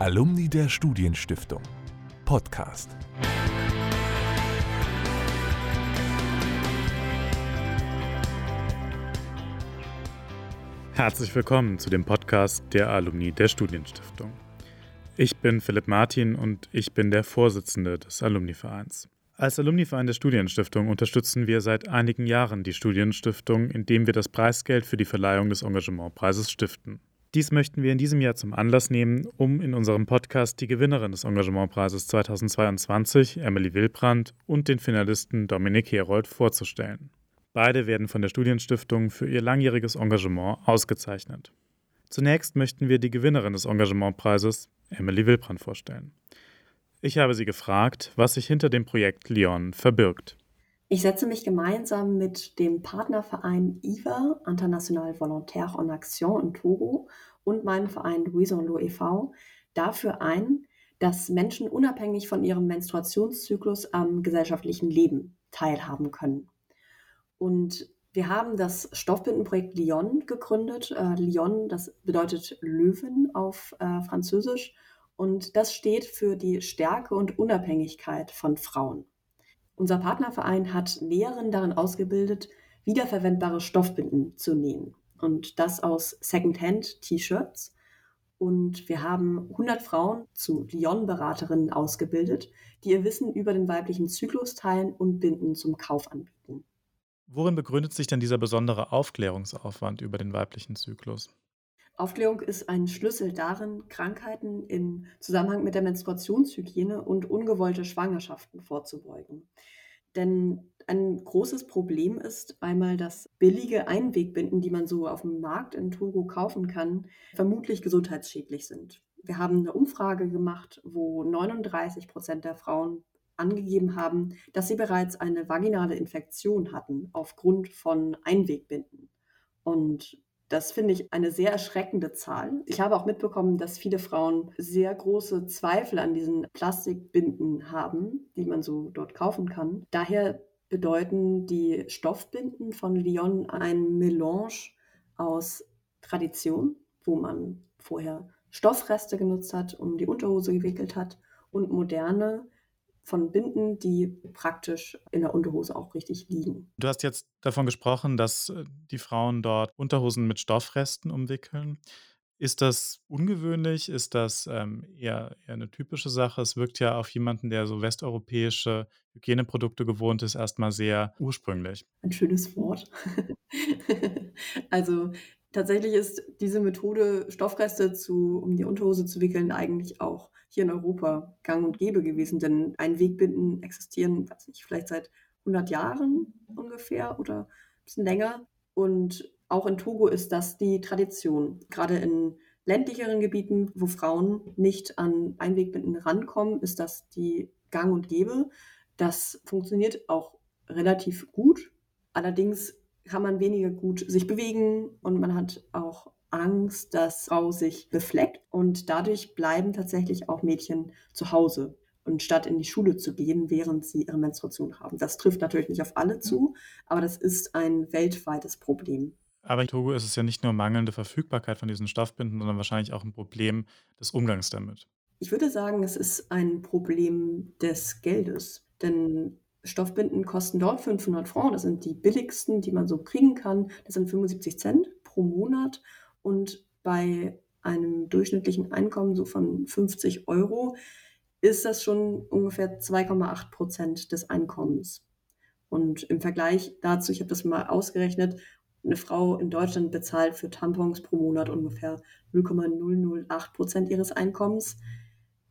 Alumni der Studienstiftung. Podcast. Herzlich willkommen zu dem Podcast der Alumni der Studienstiftung. Ich bin Philipp Martin und ich bin der Vorsitzende des Alumni-Vereins. Als Alumni-Verein der Studienstiftung unterstützen wir seit einigen Jahren die Studienstiftung, indem wir das Preisgeld für die Verleihung des Engagementpreises stiften. Dies möchten wir in diesem Jahr zum Anlass nehmen, um in unserem Podcast die Gewinnerin des Engagementpreises 2022, Emily Wilbrand, und den Finalisten Dominik Herold vorzustellen. Beide werden von der Studienstiftung für ihr langjähriges Engagement ausgezeichnet. Zunächst möchten wir die Gewinnerin des Engagementpreises, Emily Wilbrand, vorstellen. Ich habe sie gefragt, was sich hinter dem Projekt Lyon verbirgt. Ich setze mich gemeinsam mit dem Partnerverein IVA, International Volontaire en Action in Togo, und meinem Verein Louison Lo e.V. dafür ein, dass Menschen unabhängig von ihrem Menstruationszyklus am gesellschaftlichen Leben teilhaben können. Und wir haben das Stoffbindenprojekt Lyon gegründet. Äh, Lyon, das bedeutet Löwen auf äh, Französisch. Und das steht für die Stärke und Unabhängigkeit von Frauen. Unser Partnerverein hat Lehrerinnen darin ausgebildet, wiederverwendbare Stoffbinden zu nähen. Und das aus Secondhand-T-Shirts. Und wir haben 100 Frauen zu Lyon-Beraterinnen ausgebildet, die ihr Wissen über den weiblichen Zyklus teilen und Binden zum Kauf anbieten. Worin begründet sich denn dieser besondere Aufklärungsaufwand über den weiblichen Zyklus? Aufklärung ist ein Schlüssel darin, Krankheiten im Zusammenhang mit der Menstruationshygiene und ungewollte Schwangerschaften vorzubeugen. Denn ein großes Problem ist einmal, dass billige Einwegbinden, die man so auf dem Markt in Togo kaufen kann, vermutlich gesundheitsschädlich sind. Wir haben eine Umfrage gemacht, wo 39 Prozent der Frauen angegeben haben, dass sie bereits eine vaginale Infektion hatten aufgrund von Einwegbinden. Und das finde ich eine sehr erschreckende Zahl. Ich habe auch mitbekommen, dass viele Frauen sehr große Zweifel an diesen Plastikbinden haben, die man so dort kaufen kann. Daher bedeuten die Stoffbinden von Lyon ein Melange aus Tradition, wo man vorher Stoffreste genutzt hat, um die Unterhose gewickelt hat, und moderne von Binden, die praktisch in der Unterhose auch richtig liegen. Du hast jetzt davon gesprochen, dass äh, die Frauen dort Unterhosen mit Stoffresten umwickeln. Ist das ungewöhnlich? Ist das ähm, eher, eher eine typische Sache? Es wirkt ja auf jemanden, der so westeuropäische Hygieneprodukte gewohnt ist, erstmal sehr ursprünglich. Ein schönes Wort. also tatsächlich ist diese Methode, Stoffreste zu, um die Unterhose zu wickeln, eigentlich auch hier in Europa gang und gäbe gewesen. Denn Einwegbinden existieren, weiß nicht, vielleicht seit 100 Jahren ungefähr oder ein bisschen länger. Und auch in Togo ist das die Tradition. Gerade in ländlicheren Gebieten, wo Frauen nicht an Einwegbinden rankommen, ist das die Gang und Gäbe. Das funktioniert auch relativ gut. Allerdings kann man weniger gut sich bewegen und man hat auch Angst, dass Frau sich befleckt und dadurch bleiben tatsächlich auch Mädchen zu Hause und statt in die Schule zu gehen, während sie ihre Menstruation haben. Das trifft natürlich nicht auf alle zu, aber das ist ein weltweites Problem. Aber in Togo ist es ja nicht nur mangelnde Verfügbarkeit von diesen Stoffbinden, sondern wahrscheinlich auch ein Problem des Umgangs damit. Ich würde sagen, es ist ein Problem des Geldes, denn Stoffbinden kosten dort 500 Francs, das sind die billigsten, die man so kriegen kann. Das sind 75 Cent pro Monat und bei einem durchschnittlichen Einkommen so von 50 Euro ist das schon ungefähr 2,8 Prozent des Einkommens. Und im Vergleich dazu, ich habe das mal ausgerechnet, eine Frau in Deutschland bezahlt für Tampons pro Monat ungefähr 0,008 Prozent ihres Einkommens.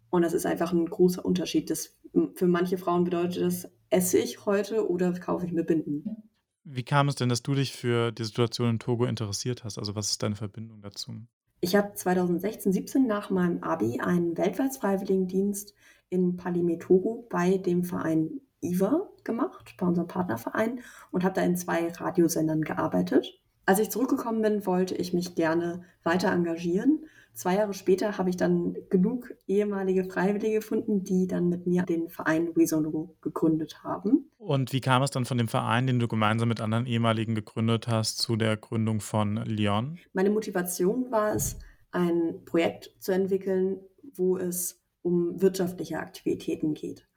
Und das ist einfach ein großer Unterschied. Das, für manche Frauen bedeutet das, esse ich heute oder kaufe ich mir Binden. Wie kam es denn, dass du dich für die Situation in Togo interessiert hast? Also was ist deine Verbindung dazu? Ich habe 2016, 17 nach meinem Abi einen Weltwärtsfreiwilligendienst in Palime Togo bei dem Verein IVA gemacht, bei unserem Partnerverein und habe da in zwei Radiosendern gearbeitet. Als ich zurückgekommen bin, wollte ich mich gerne weiter engagieren Zwei Jahre später habe ich dann genug ehemalige Freiwillige gefunden, die dann mit mir den Verein Wesono gegründet haben. Und wie kam es dann von dem Verein, den du gemeinsam mit anderen ehemaligen gegründet hast, zu der Gründung von Lyon? Meine Motivation war es, ein Projekt zu entwickeln, wo es um wirtschaftliche Aktivitäten geht.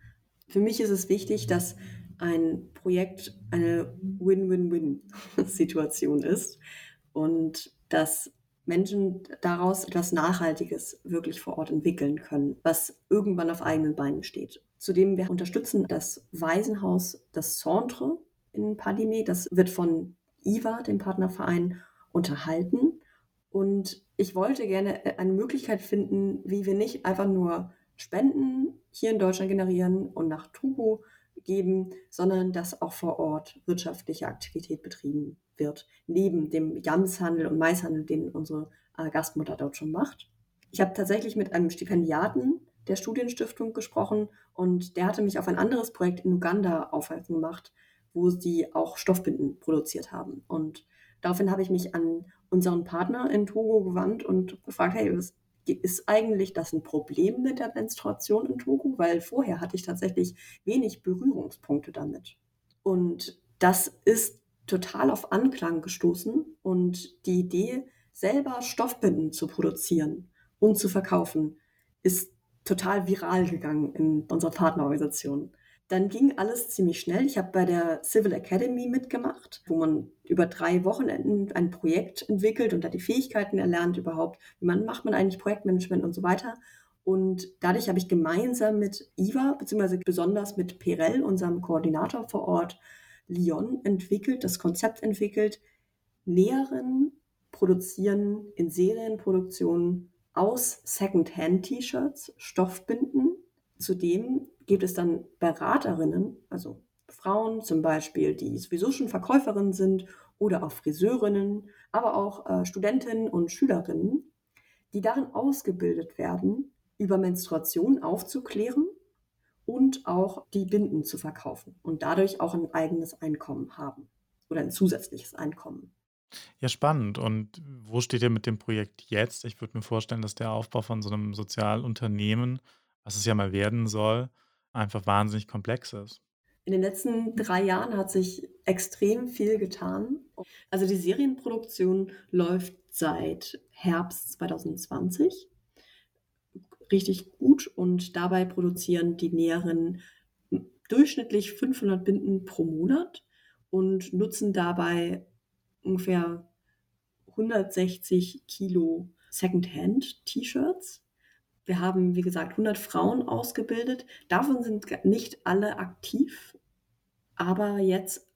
Für mich ist es wichtig, dass ein Projekt eine Win-Win-Win-Situation ist und dass Menschen daraus etwas Nachhaltiges wirklich vor Ort entwickeln können, was irgendwann auf eigenen Beinen steht. Zudem wir unterstützen das Waisenhaus, das Centre in Padime. Das wird von IVA, dem Partnerverein, unterhalten. Und ich wollte gerne eine Möglichkeit finden, wie wir nicht einfach nur Spenden hier in Deutschland generieren und nach Togo geben, sondern dass auch vor Ort wirtschaftliche Aktivität betrieben wird, neben dem Jamshandel und Maishandel, den unsere äh, Gastmutter dort schon macht. Ich habe tatsächlich mit einem Stipendiaten der Studienstiftung gesprochen und der hatte mich auf ein anderes Projekt in Uganda aufmerksam gemacht, wo sie auch Stoffbinden produziert haben. Und daraufhin habe ich mich an unseren Partner in Togo gewandt und gefragt, hey, was ist eigentlich das ein Problem mit der Menstruation in Togo? Weil vorher hatte ich tatsächlich wenig Berührungspunkte damit. Und das ist total auf Anklang gestoßen und die Idee, selber Stoffbinden zu produzieren und zu verkaufen, ist total viral gegangen in unserer Partnerorganisation. Dann ging alles ziemlich schnell. Ich habe bei der Civil Academy mitgemacht, wo man über drei Wochenenden ein Projekt entwickelt und da die Fähigkeiten erlernt überhaupt, wie man macht man eigentlich Projektmanagement und so weiter. Und dadurch habe ich gemeinsam mit IVA, beziehungsweise besonders mit Perel, unserem Koordinator vor Ort, Lyon entwickelt, das Konzept entwickelt, Näheren produzieren in Serienproduktion aus Second-Hand-T-Shirts Stoffbinden. Zudem gibt es dann Beraterinnen, also Frauen zum Beispiel, die sowieso schon Verkäuferinnen sind oder auch Friseurinnen, aber auch äh, Studentinnen und Schülerinnen, die darin ausgebildet werden, über Menstruation aufzuklären und auch die Binden zu verkaufen und dadurch auch ein eigenes Einkommen haben oder ein zusätzliches Einkommen. Ja, spannend. Und wo steht ihr mit dem Projekt jetzt? Ich würde mir vorstellen, dass der Aufbau von so einem Sozialunternehmen, was es ja mal werden soll, einfach wahnsinnig komplex ist. In den letzten drei Jahren hat sich extrem viel getan. Also die Serienproduktion läuft seit Herbst 2020 richtig gut und dabei produzieren die Näherinnen durchschnittlich 500 Binden pro Monat und nutzen dabei ungefähr 160 Kilo Secondhand-T-Shirts. Wir haben, wie gesagt, 100 Frauen ausgebildet. Davon sind nicht alle aktiv. Aber jetzt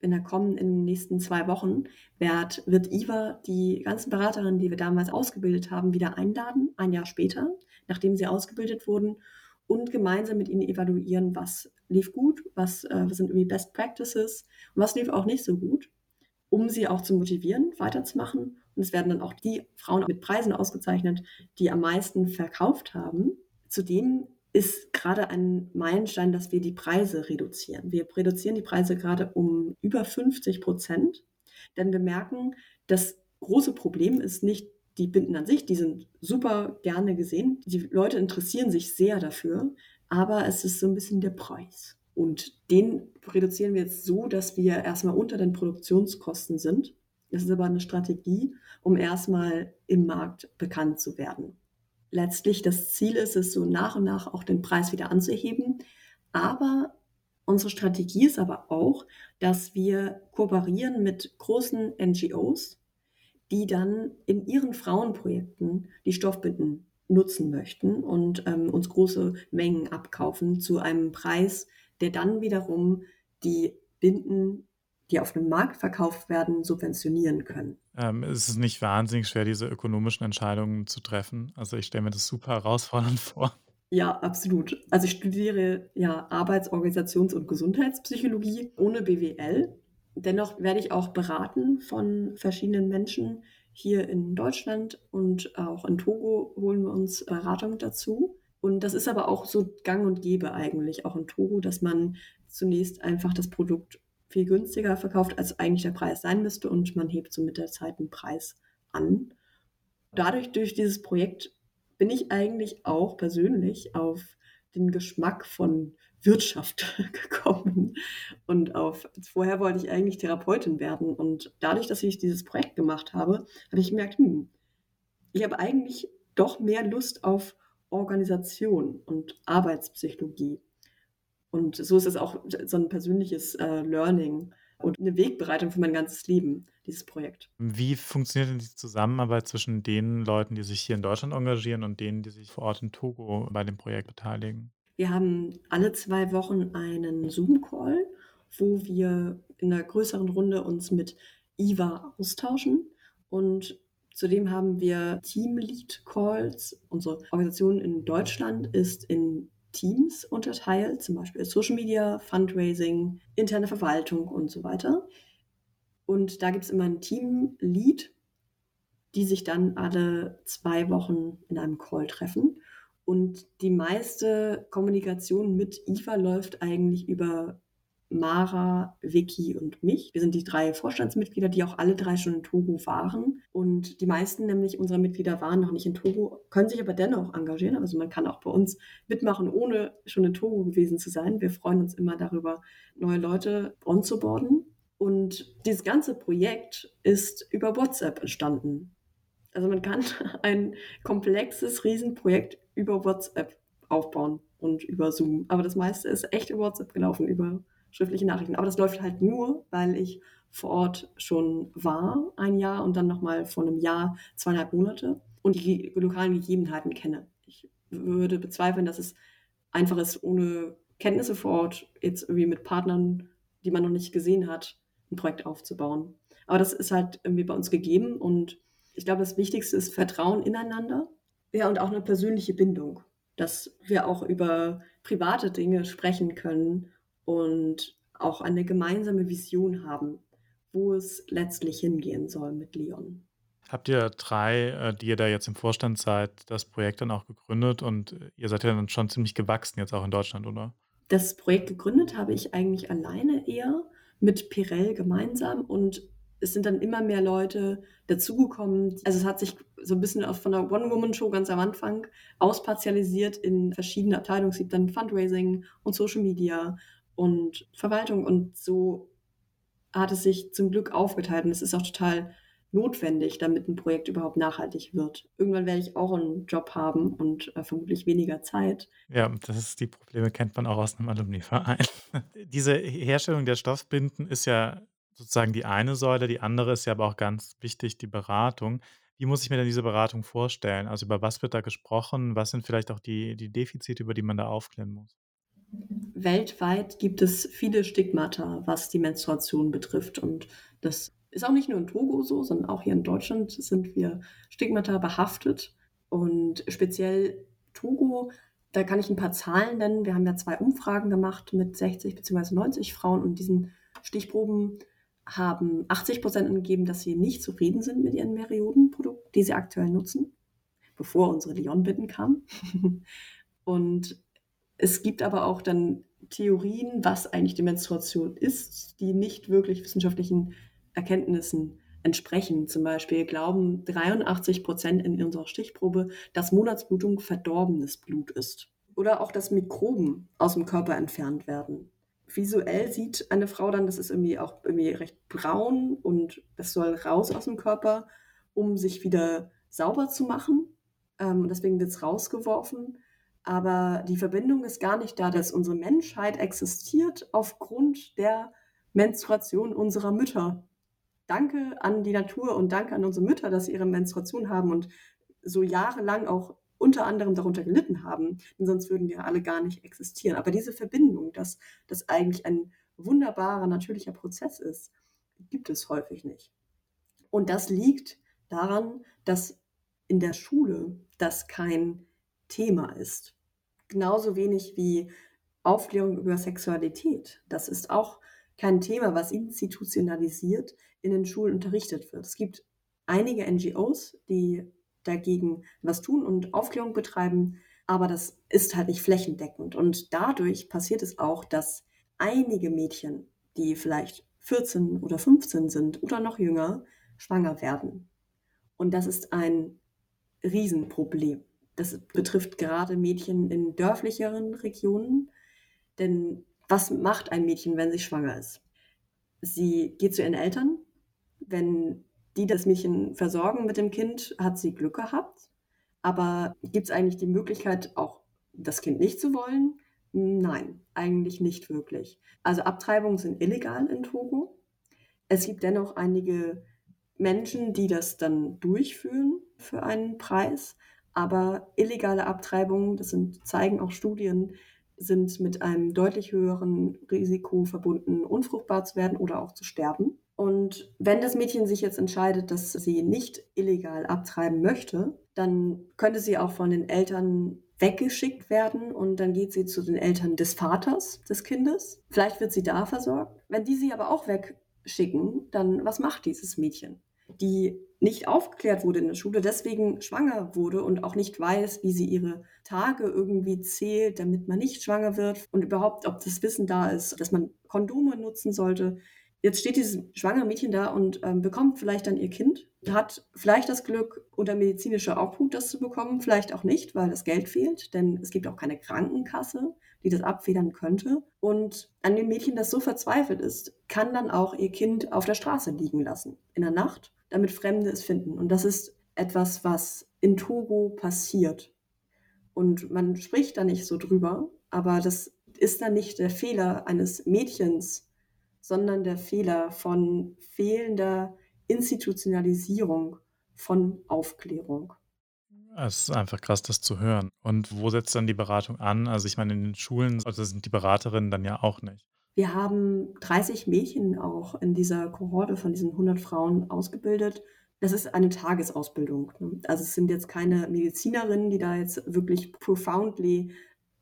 in der kommenden, in den nächsten zwei Wochen wird, wird IVA die ganzen Beraterinnen, die wir damals ausgebildet haben, wieder einladen, ein Jahr später, nachdem sie ausgebildet wurden, und gemeinsam mit ihnen evaluieren, was lief gut, was, äh, was sind irgendwie Best Practices und was lief auch nicht so gut, um sie auch zu motivieren, weiterzumachen. Und es werden dann auch die Frauen mit Preisen ausgezeichnet, die am meisten verkauft haben. Zudem ist gerade ein Meilenstein, dass wir die Preise reduzieren. Wir reduzieren die Preise gerade um über 50 Prozent, denn wir merken, das große Problem ist nicht die Binden an sich, die sind super gerne gesehen. Die Leute interessieren sich sehr dafür, aber es ist so ein bisschen der Preis. Und den reduzieren wir jetzt so, dass wir erstmal unter den Produktionskosten sind. Das ist aber eine Strategie, um erstmal im Markt bekannt zu werden. Letztlich das Ziel ist es, so nach und nach auch den Preis wieder anzuheben. Aber unsere Strategie ist aber auch, dass wir kooperieren mit großen NGOs, die dann in ihren Frauenprojekten die Stoffbinden nutzen möchten und ähm, uns große Mengen abkaufen zu einem Preis, der dann wiederum die Binden, die auf dem Markt verkauft werden, subventionieren können. Ähm, ist es nicht wahnsinnig schwer, diese ökonomischen Entscheidungen zu treffen? Also ich stelle mir das super herausfordernd vor. Ja, absolut. Also ich studiere ja Arbeits-, Organisations- und Gesundheitspsychologie ohne BWL Dennoch werde ich auch beraten von verschiedenen Menschen hier in Deutschland und auch in Togo holen wir uns Beratung dazu. Und das ist aber auch so gang und gäbe eigentlich, auch in Togo, dass man zunächst einfach das Produkt viel günstiger verkauft, als eigentlich der Preis sein müsste und man hebt so mit der Zeit den Preis an. Dadurch, durch dieses Projekt, bin ich eigentlich auch persönlich auf den Geschmack von Wirtschaft gekommen und auf, vorher wollte ich eigentlich Therapeutin werden und dadurch, dass ich dieses Projekt gemacht habe, habe ich gemerkt, hm, Ich habe eigentlich doch mehr Lust auf Organisation und Arbeitspsychologie. Und so ist es auch so ein persönliches äh, Learning und eine Wegbereitung für mein ganzes Leben, dieses Projekt. Wie funktioniert denn die Zusammenarbeit zwischen den Leuten, die sich hier in Deutschland engagieren und denen, die sich vor Ort in Togo bei dem Projekt beteiligen? Wir haben alle zwei Wochen einen Zoom-Call, wo wir in einer größeren Runde uns mit IVA austauschen. Und zudem haben wir Team-Lead-Calls. Unsere Organisation in Deutschland ist in Teams unterteilt, zum Beispiel Social Media, Fundraising, interne Verwaltung und so weiter. Und da gibt es immer ein Team-Lead, die sich dann alle zwei Wochen in einem Call treffen. Und die meiste Kommunikation mit IFA läuft eigentlich über Mara, Vicky und mich. Wir sind die drei Vorstandsmitglieder, die auch alle drei schon in Togo waren. Und die meisten nämlich unserer Mitglieder waren noch nicht in Togo, können sich aber dennoch engagieren. Also man kann auch bei uns mitmachen, ohne schon in Togo gewesen zu sein. Wir freuen uns immer darüber, neue Leute onzuboarden. Und dieses ganze Projekt ist über WhatsApp entstanden. Also man kann ein komplexes Riesenprojekt über WhatsApp aufbauen und über Zoom. Aber das meiste ist echt über WhatsApp gelaufen, über schriftliche Nachrichten. Aber das läuft halt nur, weil ich vor Ort schon war, ein Jahr und dann nochmal vor einem Jahr, zweieinhalb Monate und die lokalen Gegebenheiten kenne. Ich würde bezweifeln, dass es einfach ist, ohne Kenntnisse vor Ort, jetzt irgendwie mit Partnern, die man noch nicht gesehen hat, ein Projekt aufzubauen. Aber das ist halt irgendwie bei uns gegeben und ich glaube, das Wichtigste ist Vertrauen ineinander. Ja, und auch eine persönliche Bindung, dass wir auch über private Dinge sprechen können und auch eine gemeinsame Vision haben, wo es letztlich hingehen soll mit Leon. Habt ihr drei, äh, die ihr da jetzt im Vorstand seid, das Projekt dann auch gegründet und äh, ihr seid ja dann schon ziemlich gewachsen jetzt auch in Deutschland, oder? Das Projekt gegründet habe ich eigentlich alleine eher mit Pirell gemeinsam und es sind dann immer mehr Leute dazugekommen. Also es hat sich so ein bisschen von der One-Woman-Show ganz am Anfang auspartialisiert in verschiedene Abteilungen. Es gibt dann Fundraising und Social Media und Verwaltung und so hat es sich zum Glück aufgeteilt und es ist auch total notwendig, damit ein Projekt überhaupt nachhaltig wird. Irgendwann werde ich auch einen Job haben und äh, vermutlich weniger Zeit. Ja, das ist die Probleme kennt man auch aus einem Alumni-Verein. Diese Herstellung der Stoffbinden ist ja sozusagen die eine Säule, die andere ist ja aber auch ganz wichtig, die Beratung. Wie muss ich mir denn diese Beratung vorstellen? Also über was wird da gesprochen? Was sind vielleicht auch die, die Defizite, über die man da aufklären muss? Weltweit gibt es viele Stigmata, was die Menstruation betrifft. Und das ist auch nicht nur in Togo so, sondern auch hier in Deutschland sind wir Stigmata behaftet. Und speziell Togo, da kann ich ein paar Zahlen nennen. Wir haben ja zwei Umfragen gemacht mit 60 bzw. 90 Frauen und diesen Stichproben haben 80 Prozent angegeben, dass sie nicht zufrieden sind mit ihren Periodenprodukten, die sie aktuell nutzen, bevor unsere Leon-Bitten kamen. Und es gibt aber auch dann Theorien, was eigentlich die Menstruation ist, die nicht wirklich wissenschaftlichen Erkenntnissen entsprechen. Zum Beispiel glauben 83 Prozent in unserer Stichprobe, dass Monatsblutung verdorbenes Blut ist. Oder auch, dass Mikroben aus dem Körper entfernt werden visuell sieht eine Frau dann, das ist irgendwie auch irgendwie recht braun und das soll raus aus dem Körper, um sich wieder sauber zu machen. Ähm, deswegen wird es rausgeworfen. Aber die Verbindung ist gar nicht da, dass unsere Menschheit existiert aufgrund der Menstruation unserer Mütter. Danke an die Natur und danke an unsere Mütter, dass sie ihre Menstruation haben und so jahrelang auch unter anderem darunter gelitten haben, denn sonst würden wir alle gar nicht existieren. Aber diese Verbindung, dass das eigentlich ein wunderbarer, natürlicher Prozess ist, gibt es häufig nicht. Und das liegt daran, dass in der Schule das kein Thema ist. Genauso wenig wie Aufklärung über Sexualität. Das ist auch kein Thema, was institutionalisiert in den Schulen unterrichtet wird. Es gibt einige NGOs, die dagegen was tun und Aufklärung betreiben, aber das ist halt nicht flächendeckend. Und dadurch passiert es auch, dass einige Mädchen, die vielleicht 14 oder 15 sind oder noch jünger, schwanger werden. Und das ist ein Riesenproblem. Das betrifft gerade Mädchen in dörflicheren Regionen. Denn was macht ein Mädchen, wenn sie schwanger ist? Sie geht zu ihren Eltern. Wenn die das Mädchen versorgen mit dem Kind, hat sie Glück gehabt. Aber gibt es eigentlich die Möglichkeit, auch das Kind nicht zu wollen? Nein, eigentlich nicht wirklich. Also Abtreibungen sind illegal in Togo. Es gibt dennoch einige Menschen, die das dann durchführen für einen Preis. Aber illegale Abtreibungen, das sind, zeigen auch Studien, sind mit einem deutlich höheren Risiko verbunden, unfruchtbar zu werden oder auch zu sterben. Und wenn das Mädchen sich jetzt entscheidet, dass sie nicht illegal abtreiben möchte, dann könnte sie auch von den Eltern weggeschickt werden und dann geht sie zu den Eltern des Vaters des Kindes. Vielleicht wird sie da versorgt. Wenn die sie aber auch wegschicken, dann was macht dieses Mädchen? Die nicht aufgeklärt wurde in der Schule, deswegen schwanger wurde und auch nicht weiß, wie sie ihre Tage irgendwie zählt, damit man nicht schwanger wird und überhaupt, ob das Wissen da ist, dass man Kondome nutzen sollte. Jetzt steht dieses schwangere Mädchen da und ähm, bekommt vielleicht dann ihr Kind, hat vielleicht das Glück, unter medizinischer Obhut das zu bekommen, vielleicht auch nicht, weil das Geld fehlt, denn es gibt auch keine Krankenkasse, die das abfedern könnte. Und an dem Mädchen, das so verzweifelt ist, kann dann auch ihr Kind auf der Straße liegen lassen, in der Nacht damit Fremde es finden. Und das ist etwas, was in Togo passiert. Und man spricht da nicht so drüber, aber das ist dann nicht der Fehler eines Mädchens, sondern der Fehler von fehlender Institutionalisierung von Aufklärung. Es ist einfach krass, das zu hören. Und wo setzt dann die Beratung an? Also ich meine, in den Schulen also sind die Beraterinnen dann ja auch nicht. Wir haben 30 Mädchen auch in dieser Kohorte von diesen 100 Frauen ausgebildet. Das ist eine Tagesausbildung. Ne? Also es sind jetzt keine Medizinerinnen, die da jetzt wirklich profoundly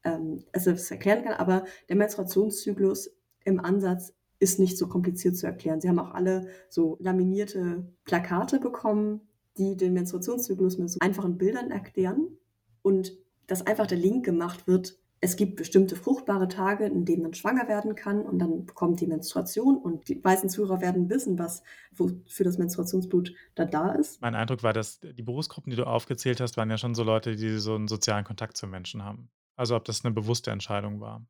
ähm, also das erklären kann, aber der Menstruationszyklus im Ansatz ist nicht so kompliziert zu erklären. Sie haben auch alle so laminierte Plakate bekommen, die den Menstruationszyklus mit so einfachen Bildern erklären und dass einfach der Link gemacht wird es gibt bestimmte fruchtbare Tage, in denen man schwanger werden kann und dann kommt die Menstruation und die meisten Zuhörer werden wissen, was für das Menstruationsblut da da ist. Mein Eindruck war, dass die Berufsgruppen, die du aufgezählt hast, waren ja schon so Leute, die so einen sozialen Kontakt zu Menschen haben. Also ob das eine bewusste Entscheidung war.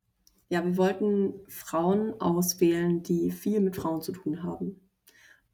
Ja, wir wollten Frauen auswählen, die viel mit Frauen zu tun haben.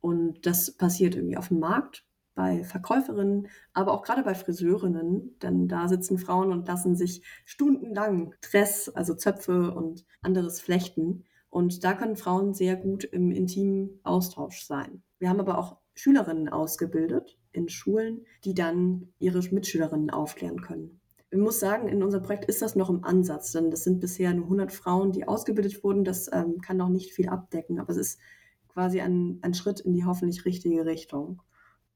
Und das passiert irgendwie auf dem Markt bei Verkäuferinnen, aber auch gerade bei Friseurinnen, denn da sitzen Frauen und lassen sich stundenlang Dress, also Zöpfe und anderes flechten. Und da können Frauen sehr gut im intimen Austausch sein. Wir haben aber auch Schülerinnen ausgebildet in Schulen, die dann ihre Mitschülerinnen aufklären können. Ich muss sagen, in unserem Projekt ist das noch im Ansatz, denn das sind bisher nur 100 Frauen, die ausgebildet wurden. Das ähm, kann noch nicht viel abdecken, aber es ist quasi ein, ein Schritt in die hoffentlich richtige Richtung.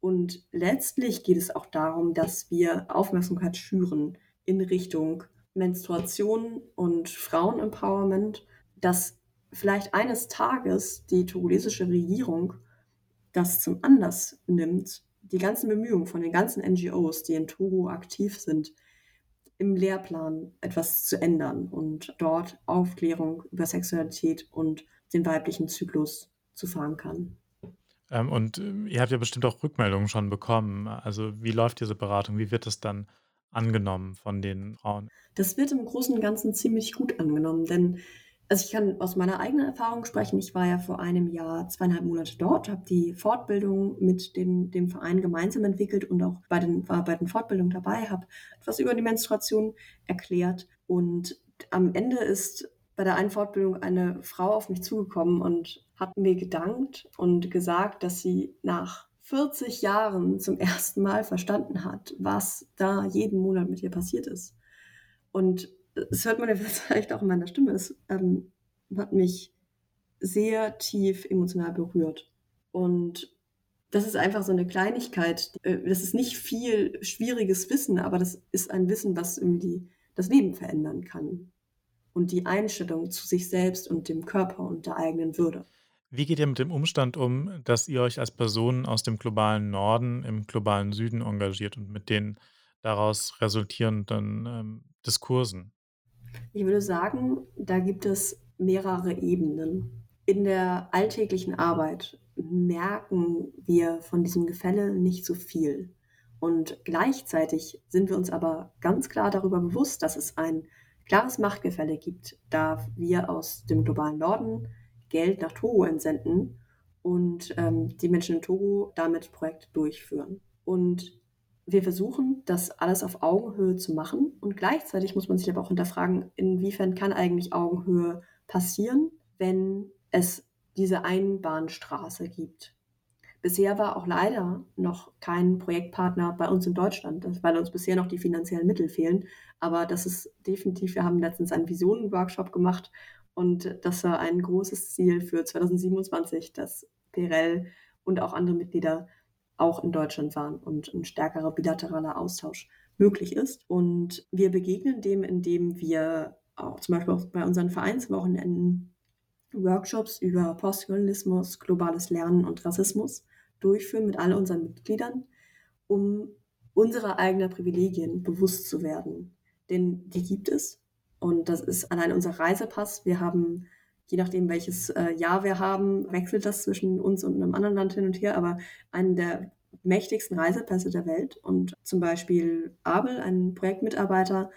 Und letztlich geht es auch darum, dass wir Aufmerksamkeit schüren in Richtung Menstruation und Frauenempowerment, dass vielleicht eines Tages die togolesische Regierung das zum Anlass nimmt, die ganzen Bemühungen von den ganzen NGOs, die in Togo aktiv sind, im Lehrplan etwas zu ändern und dort Aufklärung über Sexualität und den weiblichen Zyklus zu fahren kann. Ähm, und ähm, ihr habt ja bestimmt auch Rückmeldungen schon bekommen. Also wie läuft diese Beratung? Wie wird es dann angenommen von den Frauen? Das wird im Großen und Ganzen ziemlich gut angenommen, denn also ich kann aus meiner eigenen Erfahrung sprechen. Ich war ja vor einem Jahr zweieinhalb Monate dort, habe die Fortbildung mit dem, dem Verein gemeinsam entwickelt und auch bei den, war bei den Fortbildungen dabei, habe etwas über die Menstruation erklärt. Und am Ende ist bei der einen Fortbildung eine Frau auf mich zugekommen und hat mir gedankt und gesagt, dass sie nach 40 Jahren zum ersten Mal verstanden hat, was da jeden Monat mit ihr passiert ist. Und das hört man ja vielleicht auch in meiner Stimme. Es ähm, hat mich sehr tief emotional berührt. Und das ist einfach so eine Kleinigkeit. Äh, das ist nicht viel schwieriges Wissen, aber das ist ein Wissen, was irgendwie das Leben verändern kann und die Einstellung zu sich selbst und dem Körper und der eigenen Würde. Wie geht ihr mit dem Umstand um, dass ihr euch als Personen aus dem globalen Norden im globalen Süden engagiert und mit den daraus resultierenden ähm, Diskursen? Ich würde sagen, da gibt es mehrere Ebenen. In der alltäglichen Arbeit merken wir von diesem Gefälle nicht so viel. Und gleichzeitig sind wir uns aber ganz klar darüber bewusst, dass es ein klares Machtgefälle gibt, da wir aus dem globalen Norden Geld nach Togo entsenden und ähm, die Menschen in Togo damit Projekt durchführen. Und wir versuchen, das alles auf Augenhöhe zu machen. Und gleichzeitig muss man sich aber auch hinterfragen, inwiefern kann eigentlich Augenhöhe passieren, wenn es diese Einbahnstraße gibt. Bisher war auch leider noch kein Projektpartner bei uns in Deutschland, weil uns bisher noch die finanziellen Mittel fehlen. Aber das ist definitiv, wir haben letztens einen Visionen-Workshop gemacht und das war ein großes Ziel für 2027, dass PRL und auch andere Mitglieder auch in Deutschland waren und ein stärkerer bilateraler Austausch möglich ist. Und wir begegnen dem, indem wir auch zum Beispiel auch bei unseren Vereinswochenenden Workshops über Postkolonialismus, globales Lernen und Rassismus durchführen mit all unseren Mitgliedern, um unserer eigenen Privilegien bewusst zu werden. Denn die gibt es. Und das ist allein unser Reisepass. Wir haben, je nachdem, welches äh, Jahr wir haben, wechselt das zwischen uns und einem anderen Land hin und her, aber einen der mächtigsten Reisepässe der Welt. Und zum Beispiel Abel, ein Projektmitarbeiter,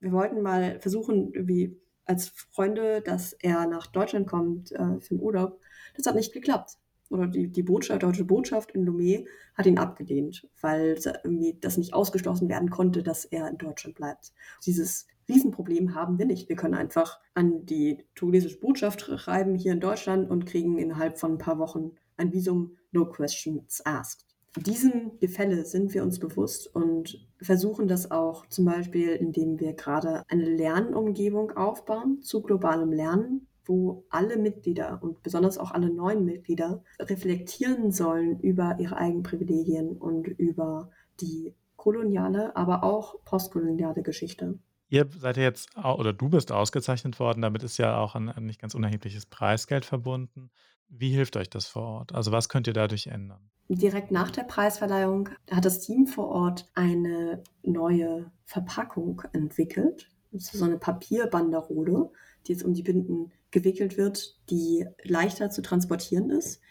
wir wollten mal versuchen, wie als Freunde, dass er nach Deutschland kommt äh, für den Urlaub. Das hat nicht geklappt oder die, die Botschaft, deutsche Botschaft in Lomé hat ihn abgelehnt, weil irgendwie das nicht ausgeschlossen werden konnte, dass er in Deutschland bleibt. Dieses Riesenproblem haben wir nicht. Wir können einfach an die togolesische Botschaft schreiben hier in Deutschland und kriegen innerhalb von ein paar Wochen ein Visum, no questions asked. Diesen Gefälle sind wir uns bewusst und versuchen das auch zum Beispiel, indem wir gerade eine Lernumgebung aufbauen zu globalem Lernen, wo alle Mitglieder und besonders auch alle neuen Mitglieder reflektieren sollen über ihre eigenen Privilegien und über die koloniale, aber auch postkoloniale Geschichte. Ihr seid ja jetzt, oder du bist ausgezeichnet worden, damit ist ja auch ein, ein nicht ganz unerhebliches Preisgeld verbunden. Wie hilft euch das vor Ort? Also was könnt ihr dadurch ändern? Direkt nach der Preisverleihung hat das Team vor Ort eine neue Verpackung entwickelt. Das ist so eine Papierbanderole, die jetzt um die Binden gewickelt wird, die leichter zu transportieren ist.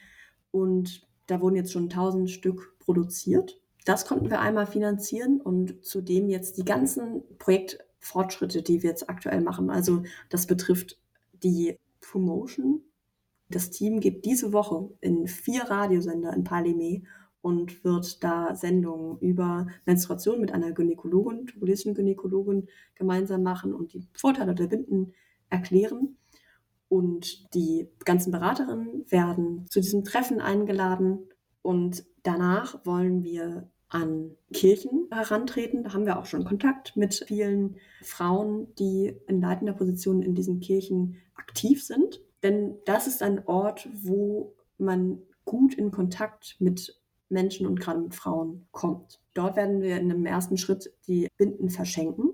Und da wurden jetzt schon 1000 Stück produziert. Das konnten wir einmal finanzieren und zudem jetzt die ganzen Projektfortschritte, die wir jetzt aktuell machen. Also das betrifft die Promotion. Das Team geht diese Woche in vier Radiosender in Palimé und wird da Sendungen über Menstruation mit einer Gynäkologin, togolesischen Gynäkologin gemeinsam machen und die Vorteile der Binden erklären. Und die ganzen Beraterinnen werden zu diesem Treffen eingeladen. Und danach wollen wir an Kirchen herantreten. Da haben wir auch schon Kontakt mit vielen Frauen, die in leitender Position in diesen Kirchen aktiv sind. Denn das ist ein Ort, wo man gut in Kontakt mit Menschen und gerade mit Frauen kommt. Dort werden wir in einem ersten Schritt die Binden verschenken,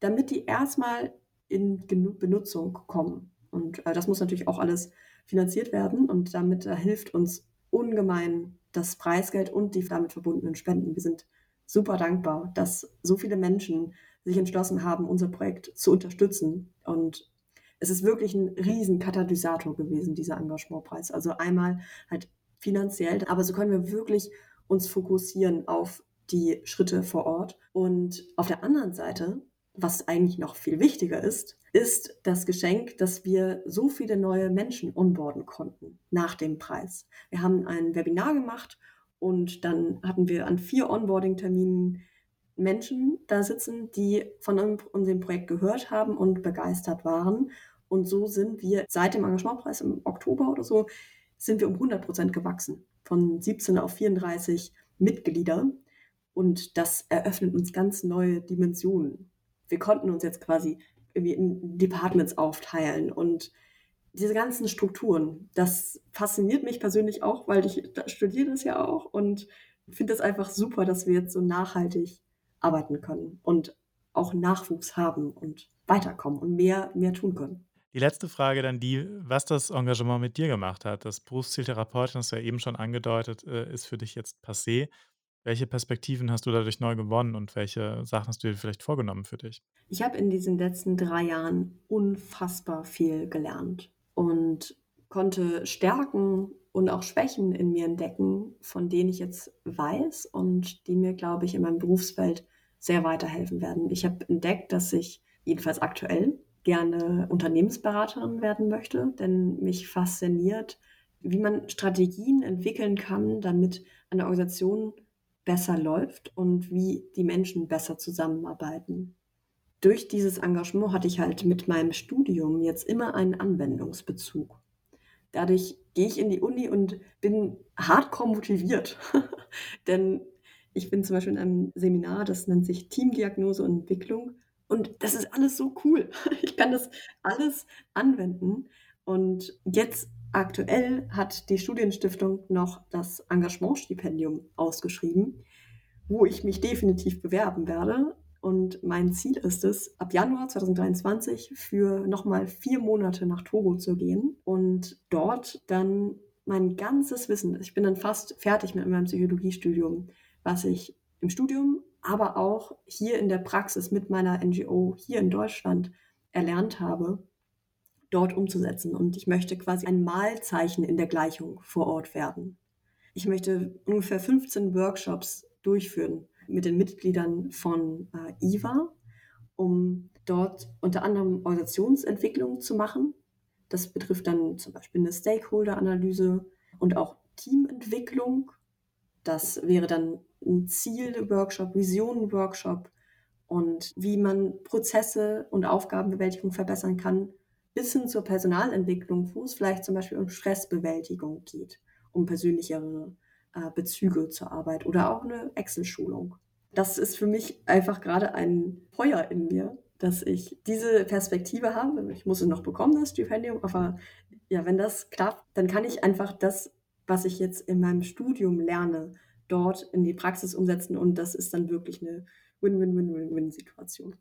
damit die erstmal in Benutzung kommen. Und äh, das muss natürlich auch alles finanziert werden und damit äh, hilft uns ungemein das Preisgeld und die damit verbundenen Spenden. Wir sind super dankbar, dass so viele Menschen sich entschlossen haben, unser Projekt zu unterstützen. Und es ist wirklich ein riesen Katalysator gewesen, dieser Engagementpreis. Also einmal halt finanziell, aber so können wir wirklich uns fokussieren auf die Schritte vor Ort. Und auf der anderen Seite was eigentlich noch viel wichtiger ist, ist das Geschenk, dass wir so viele neue Menschen onboarden konnten nach dem Preis. Wir haben ein Webinar gemacht und dann hatten wir an vier Onboarding-Terminen Menschen da sitzen, die von unserem Projekt gehört haben und begeistert waren. Und so sind wir seit dem Engagementpreis im Oktober oder so, sind wir um 100 Prozent gewachsen. Von 17 auf 34 Mitglieder. Und das eröffnet uns ganz neue Dimensionen wir konnten uns jetzt quasi irgendwie in Departments aufteilen und diese ganzen Strukturen, das fasziniert mich persönlich auch, weil ich studiere das ja auch und finde es einfach super, dass wir jetzt so nachhaltig arbeiten können und auch Nachwuchs haben und weiterkommen und mehr, mehr tun können. Die letzte Frage dann die, was das Engagement mit dir gemacht hat. Das Berufsziel Therapeutin, das du ja eben schon angedeutet, äh, ist für dich jetzt passé. Welche Perspektiven hast du dadurch neu gewonnen und welche Sachen hast du dir vielleicht vorgenommen für dich? Ich habe in diesen letzten drei Jahren unfassbar viel gelernt und konnte Stärken und auch Schwächen in mir entdecken, von denen ich jetzt weiß und die mir, glaube ich, in meinem Berufsfeld sehr weiterhelfen werden. Ich habe entdeckt, dass ich jedenfalls aktuell gerne Unternehmensberaterin werden möchte, denn mich fasziniert wie man Strategien entwickeln kann, damit eine Organisation besser läuft und wie die Menschen besser zusammenarbeiten. Durch dieses Engagement hatte ich halt mit meinem Studium jetzt immer einen Anwendungsbezug. Dadurch gehe ich in die Uni und bin hardcore motiviert. Denn ich bin zum Beispiel in einem Seminar, das nennt sich Teamdiagnose und Entwicklung. Und das ist alles so cool. Ich kann das alles anwenden. Und jetzt aktuell hat die Studienstiftung noch das Engagementstipendium ausgeschrieben, wo ich mich definitiv bewerben werde. Und mein Ziel ist es, ab Januar 2023 für nochmal vier Monate nach Togo zu gehen und dort dann mein ganzes Wissen, ich bin dann fast fertig mit meinem Psychologiestudium, was ich im Studium, aber auch hier in der Praxis mit meiner NGO hier in Deutschland erlernt habe, dort umzusetzen. Und ich möchte quasi ein Malzeichen in der Gleichung vor Ort werden. Ich möchte ungefähr 15 Workshops durchführen mit den Mitgliedern von äh, IVA, um dort unter anderem Organisationsentwicklung zu machen. Das betrifft dann zum Beispiel eine Stakeholder-Analyse und auch Teamentwicklung. Das wäre dann ein Ziel-Workshop, Visionen-Workshop und wie man Prozesse und Aufgabenbewältigung verbessern kann, bis hin zur Personalentwicklung, wo es vielleicht zum Beispiel um Stressbewältigung geht, um persönlichere äh, Bezüge zur Arbeit oder auch eine Excel-Schulung. Das ist für mich einfach gerade ein Feuer in mir, dass ich diese Perspektive habe. Ich muss es noch bekommen, das Stipendium, aber ja, wenn das klappt, dann kann ich einfach das, was ich jetzt in meinem Studium lerne, dort in die Praxis umsetzen und das ist dann wirklich eine Win-Win-Win-Win-Win-Situation.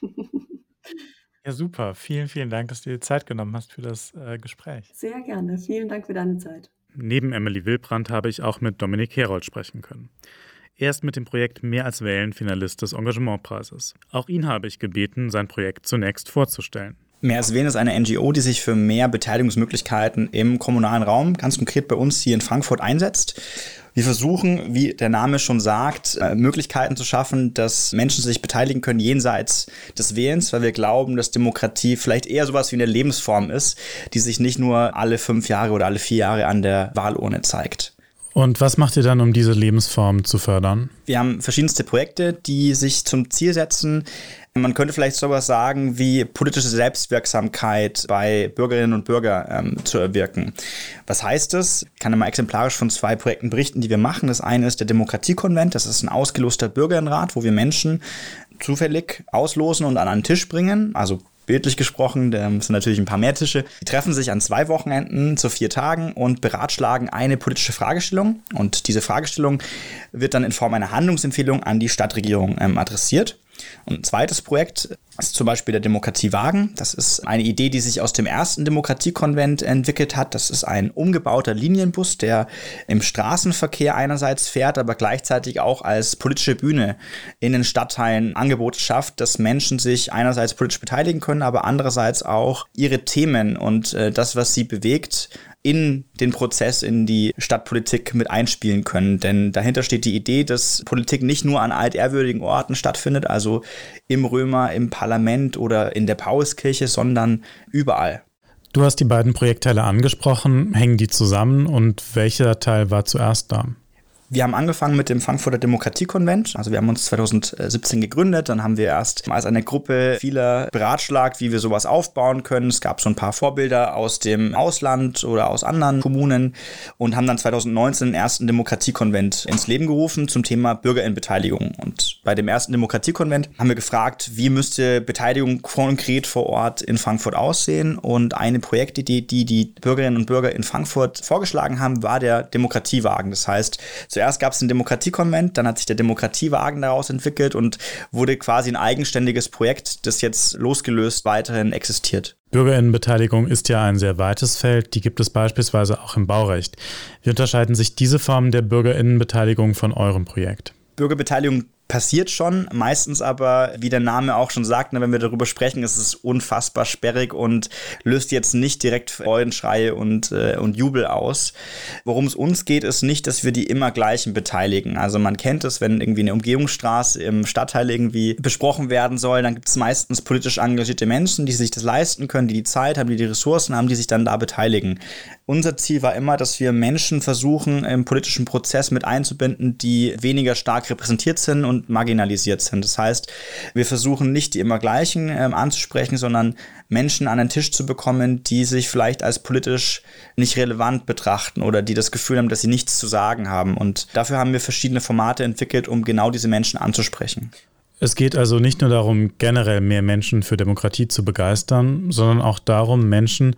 Ja, super. Vielen, vielen Dank, dass du dir Zeit genommen hast für das äh, Gespräch. Sehr gerne. Vielen Dank für deine Zeit. Neben Emily Wilbrand habe ich auch mit Dominik Herold sprechen können. Er ist mit dem Projekt Mehr als Wählen Finalist des Engagementpreises. Auch ihn habe ich gebeten, sein Projekt zunächst vorzustellen. Mehr als Wen ist eine NGO, die sich für mehr Beteiligungsmöglichkeiten im kommunalen Raum, ganz konkret bei uns hier in Frankfurt, einsetzt. Wir versuchen, wie der Name schon sagt, äh, Möglichkeiten zu schaffen, dass Menschen sich beteiligen können jenseits des Wählens, weil wir glauben, dass Demokratie vielleicht eher sowas wie eine Lebensform ist, die sich nicht nur alle fünf Jahre oder alle vier Jahre an der Wahlurne zeigt. Und was macht ihr dann, um diese Lebensform zu fördern? Wir haben verschiedenste Projekte, die sich zum Ziel setzen, man könnte vielleicht sowas sagen wie politische Selbstwirksamkeit bei Bürgerinnen und Bürgern ähm, zu erwirken. Was heißt das? Ich kann mal exemplarisch von zwei Projekten berichten, die wir machen. Das eine ist der Demokratiekonvent. Das ist ein ausgeloster Bürgerinnenrat, wo wir Menschen zufällig auslosen und an einen Tisch bringen. Also bildlich gesprochen, da sind natürlich ein paar mehr Tische. Die treffen sich an zwei Wochenenden zu vier Tagen und beratschlagen eine politische Fragestellung. Und diese Fragestellung wird dann in Form einer Handlungsempfehlung an die Stadtregierung ähm, adressiert. Und ein zweites Projekt ist zum Beispiel der Demokratiewagen. Das ist eine Idee, die sich aus dem ersten Demokratiekonvent entwickelt hat. Das ist ein umgebauter Linienbus, der im Straßenverkehr einerseits fährt, aber gleichzeitig auch als politische Bühne in den Stadtteilen Angebote schafft, dass Menschen sich einerseits politisch beteiligen können, aber andererseits auch ihre Themen und äh, das, was sie bewegt, in den Prozess, in die Stadtpolitik mit einspielen können. Denn dahinter steht die Idee, dass Politik nicht nur an altehrwürdigen Orten stattfindet, also im Römer, im Parlament oder in der Pauskirche, sondern überall. Du hast die beiden Projektteile angesprochen. Hängen die zusammen und welcher Teil war zuerst da? Wir haben angefangen mit dem Frankfurter Demokratiekonvent. Also wir haben uns 2017 gegründet. Dann haben wir erst als eine Gruppe vieler beratschlagt, wie wir sowas aufbauen können. Es gab so ein paar Vorbilder aus dem Ausland oder aus anderen Kommunen und haben dann 2019 den ersten Demokratiekonvent ins Leben gerufen zum Thema Bürgerinnenbeteiligung. Und bei dem ersten Demokratiekonvent haben wir gefragt, wie müsste Beteiligung konkret vor Ort in Frankfurt aussehen. Und eine Projektidee, die die Bürgerinnen und Bürger in Frankfurt vorgeschlagen haben, war der Demokratiewagen. Das heißt, Zuerst gab es den Demokratiekonvent, dann hat sich der Demokratiewagen daraus entwickelt und wurde quasi ein eigenständiges Projekt, das jetzt losgelöst weiterhin existiert. Bürgerinnenbeteiligung ist ja ein sehr weites Feld, die gibt es beispielsweise auch im Baurecht. Wie unterscheiden sich diese Formen der Bürgerinnenbeteiligung von eurem Projekt? Bürgerbeteiligung passiert schon, meistens aber, wie der Name auch schon sagt, ne, wenn wir darüber sprechen, ist es unfassbar sperrig und löst jetzt nicht direkt Freudenschreie und, äh, und Jubel aus. Worum es uns geht, ist nicht, dass wir die immer gleichen beteiligen. Also man kennt es, wenn irgendwie eine Umgehungsstraße im Stadtteil irgendwie besprochen werden soll, dann gibt es meistens politisch engagierte Menschen, die sich das leisten können, die die Zeit haben, die die Ressourcen haben, die sich dann da beteiligen. Unser Ziel war immer, dass wir Menschen versuchen, im politischen Prozess mit einzubinden, die weniger stark repräsentiert sind und marginalisiert sind. Das heißt, wir versuchen nicht die immer gleichen äh, anzusprechen, sondern Menschen an den Tisch zu bekommen, die sich vielleicht als politisch nicht relevant betrachten oder die das Gefühl haben, dass sie nichts zu sagen haben. Und dafür haben wir verschiedene Formate entwickelt, um genau diese Menschen anzusprechen. Es geht also nicht nur darum, generell mehr Menschen für Demokratie zu begeistern, sondern auch darum, Menschen,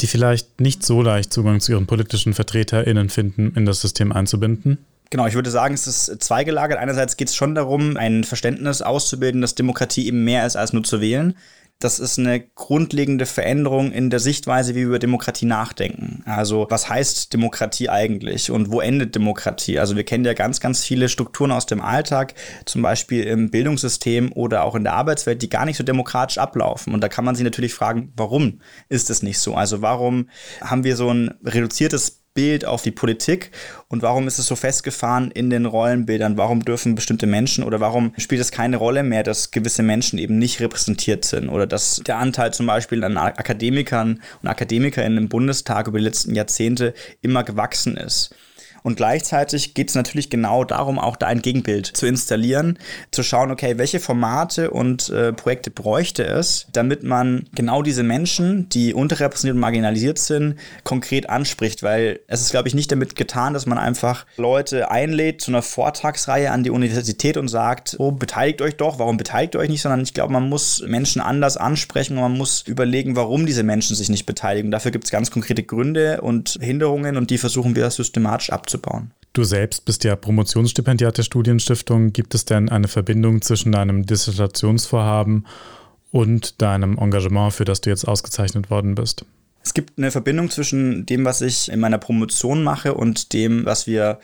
die vielleicht nicht so leicht Zugang zu ihren politischen VertreterInnen finden, in das System einzubinden? Genau, ich würde sagen, es ist zweigelagert. Einerseits geht es schon darum, ein Verständnis auszubilden, dass Demokratie eben mehr ist als nur zu wählen. Das ist eine grundlegende Veränderung in der Sichtweise, wie wir über Demokratie nachdenken. Also was heißt Demokratie eigentlich und wo endet Demokratie? Also wir kennen ja ganz, ganz viele Strukturen aus dem Alltag, zum Beispiel im Bildungssystem oder auch in der Arbeitswelt, die gar nicht so demokratisch ablaufen. Und da kann man sich natürlich fragen, warum ist es nicht so? Also warum haben wir so ein reduziertes Bild auf die Politik und warum ist es so festgefahren in den Rollenbildern? Warum dürfen bestimmte Menschen oder warum spielt es keine Rolle mehr, dass gewisse Menschen eben nicht repräsentiert sind oder dass der Anteil zum Beispiel an Akademikern und Akademikerinnen im Bundestag über die letzten Jahrzehnte immer gewachsen ist? Und gleichzeitig geht es natürlich genau darum, auch da ein Gegenbild zu installieren, zu schauen, okay, welche Formate und äh, Projekte bräuchte es, damit man genau diese Menschen, die unterrepräsentiert und marginalisiert sind, konkret anspricht. Weil es ist, glaube ich, nicht damit getan, dass man einfach Leute einlädt zu einer Vortragsreihe an die Universität und sagt, oh, beteiligt euch doch, warum beteiligt ihr euch nicht, sondern ich glaube, man muss Menschen anders ansprechen und man muss überlegen, warum diese Menschen sich nicht beteiligen. Dafür gibt es ganz konkrete Gründe und Hinderungen und die versuchen wir systematisch abzubauen. Du selbst bist ja Promotionsstipendiat der Studienstiftung. Gibt es denn eine Verbindung zwischen deinem Dissertationsvorhaben und deinem Engagement, für das du jetzt ausgezeichnet worden bist? Es gibt eine Verbindung zwischen dem, was ich in meiner Promotion mache und dem, was wir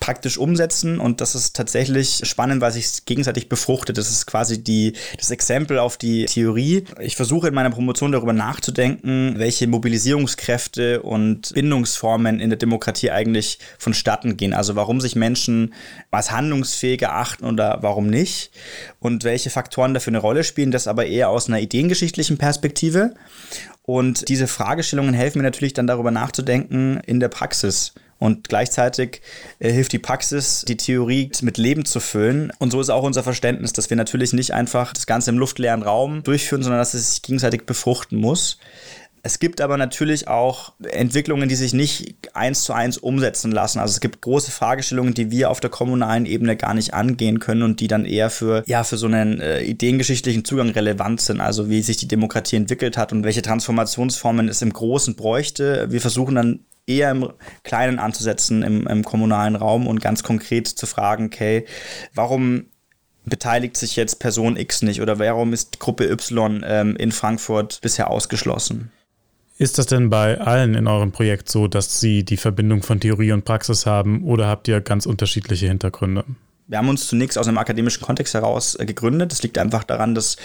praktisch umsetzen und das ist tatsächlich spannend, weil sich gegenseitig befruchtet. Das ist quasi die, das Exempel auf die Theorie. Ich versuche in meiner Promotion darüber nachzudenken, welche Mobilisierungskräfte und Bindungsformen in der Demokratie eigentlich vonstatten gehen. Also warum sich Menschen als handlungsfähig erachten oder warum nicht und welche Faktoren dafür eine Rolle spielen, das aber eher aus einer ideengeschichtlichen Perspektive. Und diese Fragestellungen helfen mir natürlich dann darüber nachzudenken in der Praxis. Und gleichzeitig äh, hilft die Praxis, die Theorie mit Leben zu füllen. Und so ist auch unser Verständnis, dass wir natürlich nicht einfach das Ganze im luftleeren Raum durchführen, sondern dass es sich gegenseitig befruchten muss. Es gibt aber natürlich auch Entwicklungen, die sich nicht eins zu eins umsetzen lassen. Also es gibt große Fragestellungen, die wir auf der kommunalen Ebene gar nicht angehen können und die dann eher für, ja, für so einen äh, ideengeschichtlichen Zugang relevant sind. Also wie sich die Demokratie entwickelt hat und welche Transformationsformen es im Großen bräuchte. Wir versuchen dann eher im Kleinen anzusetzen, im, im kommunalen Raum und ganz konkret zu fragen, okay, warum beteiligt sich jetzt Person X nicht oder warum ist Gruppe Y ähm, in Frankfurt bisher ausgeschlossen? Ist das denn bei allen in eurem Projekt so, dass sie die Verbindung von Theorie und Praxis haben oder habt ihr ganz unterschiedliche Hintergründe? Wir haben uns zunächst aus einem akademischen Kontext heraus äh, gegründet. Das liegt einfach daran, dass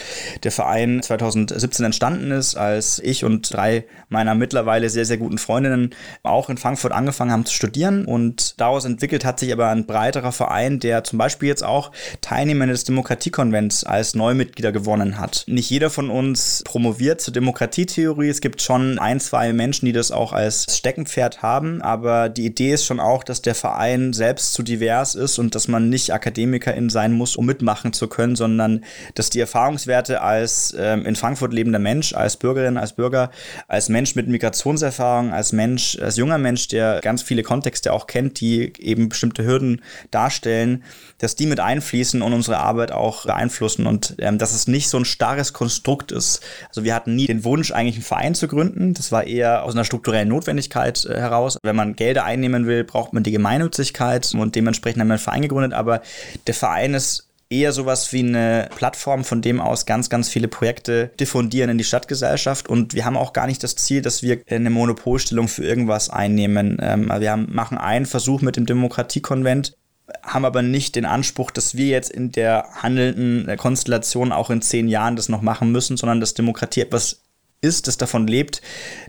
der Verein 2017 entstanden ist, als ich und drei meiner mittlerweile sehr, sehr guten Freundinnen auch in Frankfurt angefangen haben zu studieren. Und daraus entwickelt hat sich aber ein breiterer Verein, der zum Beispiel jetzt auch Teilnehmer des Demokratiekonvents als Neumitglieder gewonnen hat. Nicht jeder von uns promoviert zur Demokratietheorie. Es gibt schon ein, zwei Menschen, die das auch als Steckenpferd haben. Aber die Idee ist schon auch, dass der Verein selbst zu divers ist und dass man nicht Akademikerin sein muss, um mitmachen zu können, sondern dass die Erfahrungswerte als ähm, in Frankfurt lebender Mensch, als Bürgerin, als Bürger, als Mensch mit Migrationserfahrung, als Mensch, als junger Mensch, der ganz viele Kontexte auch kennt, die eben bestimmte Hürden darstellen, dass die mit einfließen und unsere Arbeit auch beeinflussen und ähm, dass es nicht so ein starres Konstrukt ist. Also wir hatten nie den Wunsch, eigentlich einen Verein zu gründen. Das war eher aus einer strukturellen Notwendigkeit äh, heraus. Wenn man Gelder einnehmen will, braucht man die Gemeinnützigkeit und dementsprechend haben wir einen Verein gegründet, aber der Verein ist eher sowas wie eine Plattform, von dem aus ganz, ganz viele Projekte diffundieren in die Stadtgesellschaft. Und wir haben auch gar nicht das Ziel, dass wir eine Monopolstellung für irgendwas einnehmen. Ähm, wir machen einen Versuch mit dem Demokratiekonvent, haben aber nicht den Anspruch, dass wir jetzt in der handelnden Konstellation auch in zehn Jahren das noch machen müssen, sondern dass Demokratie etwas ist, das davon lebt,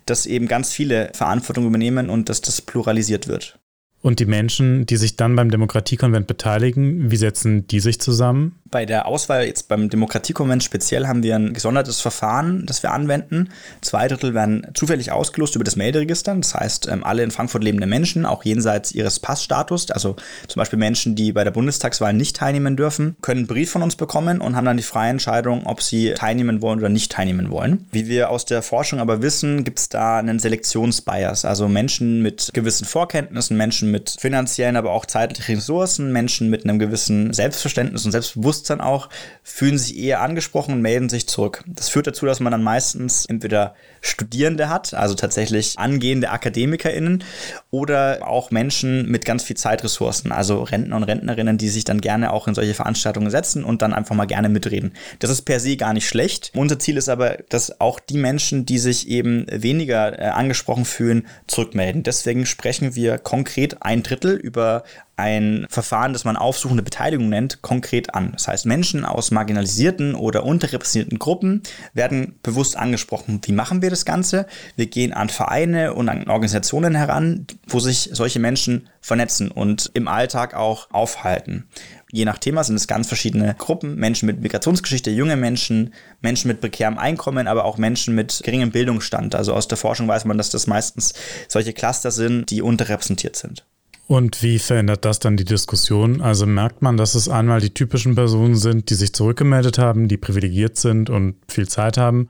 dass eben ganz viele Verantwortung übernehmen und dass das pluralisiert wird. Und die Menschen, die sich dann beim Demokratiekonvent beteiligen, wie setzen die sich zusammen? Bei der Auswahl jetzt beim Demokratiekonvent speziell haben wir ein gesondertes Verfahren, das wir anwenden. Zwei Drittel werden zufällig ausgelost über das Melderegister. Das heißt, ähm, alle in Frankfurt lebende Menschen, auch jenseits ihres Passstatus, also zum Beispiel Menschen, die bei der Bundestagswahl nicht teilnehmen dürfen, können einen Brief von uns bekommen und haben dann die freie Entscheidung, ob sie teilnehmen wollen oder nicht teilnehmen wollen. Wie wir aus der Forschung aber wissen, gibt es da einen Selektionsbias. Also Menschen mit gewissen Vorkenntnissen, Menschen mit finanziellen, aber auch zeitlichen Ressourcen, Menschen mit einem gewissen Selbstverständnis und Selbstbewusstsein Bewusstsein auch, fühlen sich eher angesprochen und melden sich zurück. Das führt dazu, dass man dann meistens entweder Studierende hat, also tatsächlich angehende AkademikerInnen oder auch Menschen mit ganz viel Zeitressourcen, also Rentner und Rentnerinnen, die sich dann gerne auch in solche Veranstaltungen setzen und dann einfach mal gerne mitreden. Das ist per se gar nicht schlecht. Unser Ziel ist aber, dass auch die Menschen, die sich eben weniger äh, angesprochen fühlen, zurückmelden. Deswegen sprechen wir konkret ein Drittel über ein Verfahren, das man aufsuchende Beteiligung nennt, konkret an. Das heißt, Menschen aus marginalisierten oder unterrepräsentierten Gruppen werden bewusst angesprochen. Wie machen wir das Ganze? Wir gehen an Vereine und an Organisationen heran, wo sich solche Menschen vernetzen und im Alltag auch aufhalten. Je nach Thema sind es ganz verschiedene Gruppen. Menschen mit Migrationsgeschichte, junge Menschen, Menschen mit prekärem Einkommen, aber auch Menschen mit geringem Bildungsstand. Also aus der Forschung weiß man, dass das meistens solche Cluster sind, die unterrepräsentiert sind. Und wie verändert das dann die Diskussion? Also merkt man, dass es einmal die typischen Personen sind, die sich zurückgemeldet haben, die privilegiert sind und viel Zeit haben,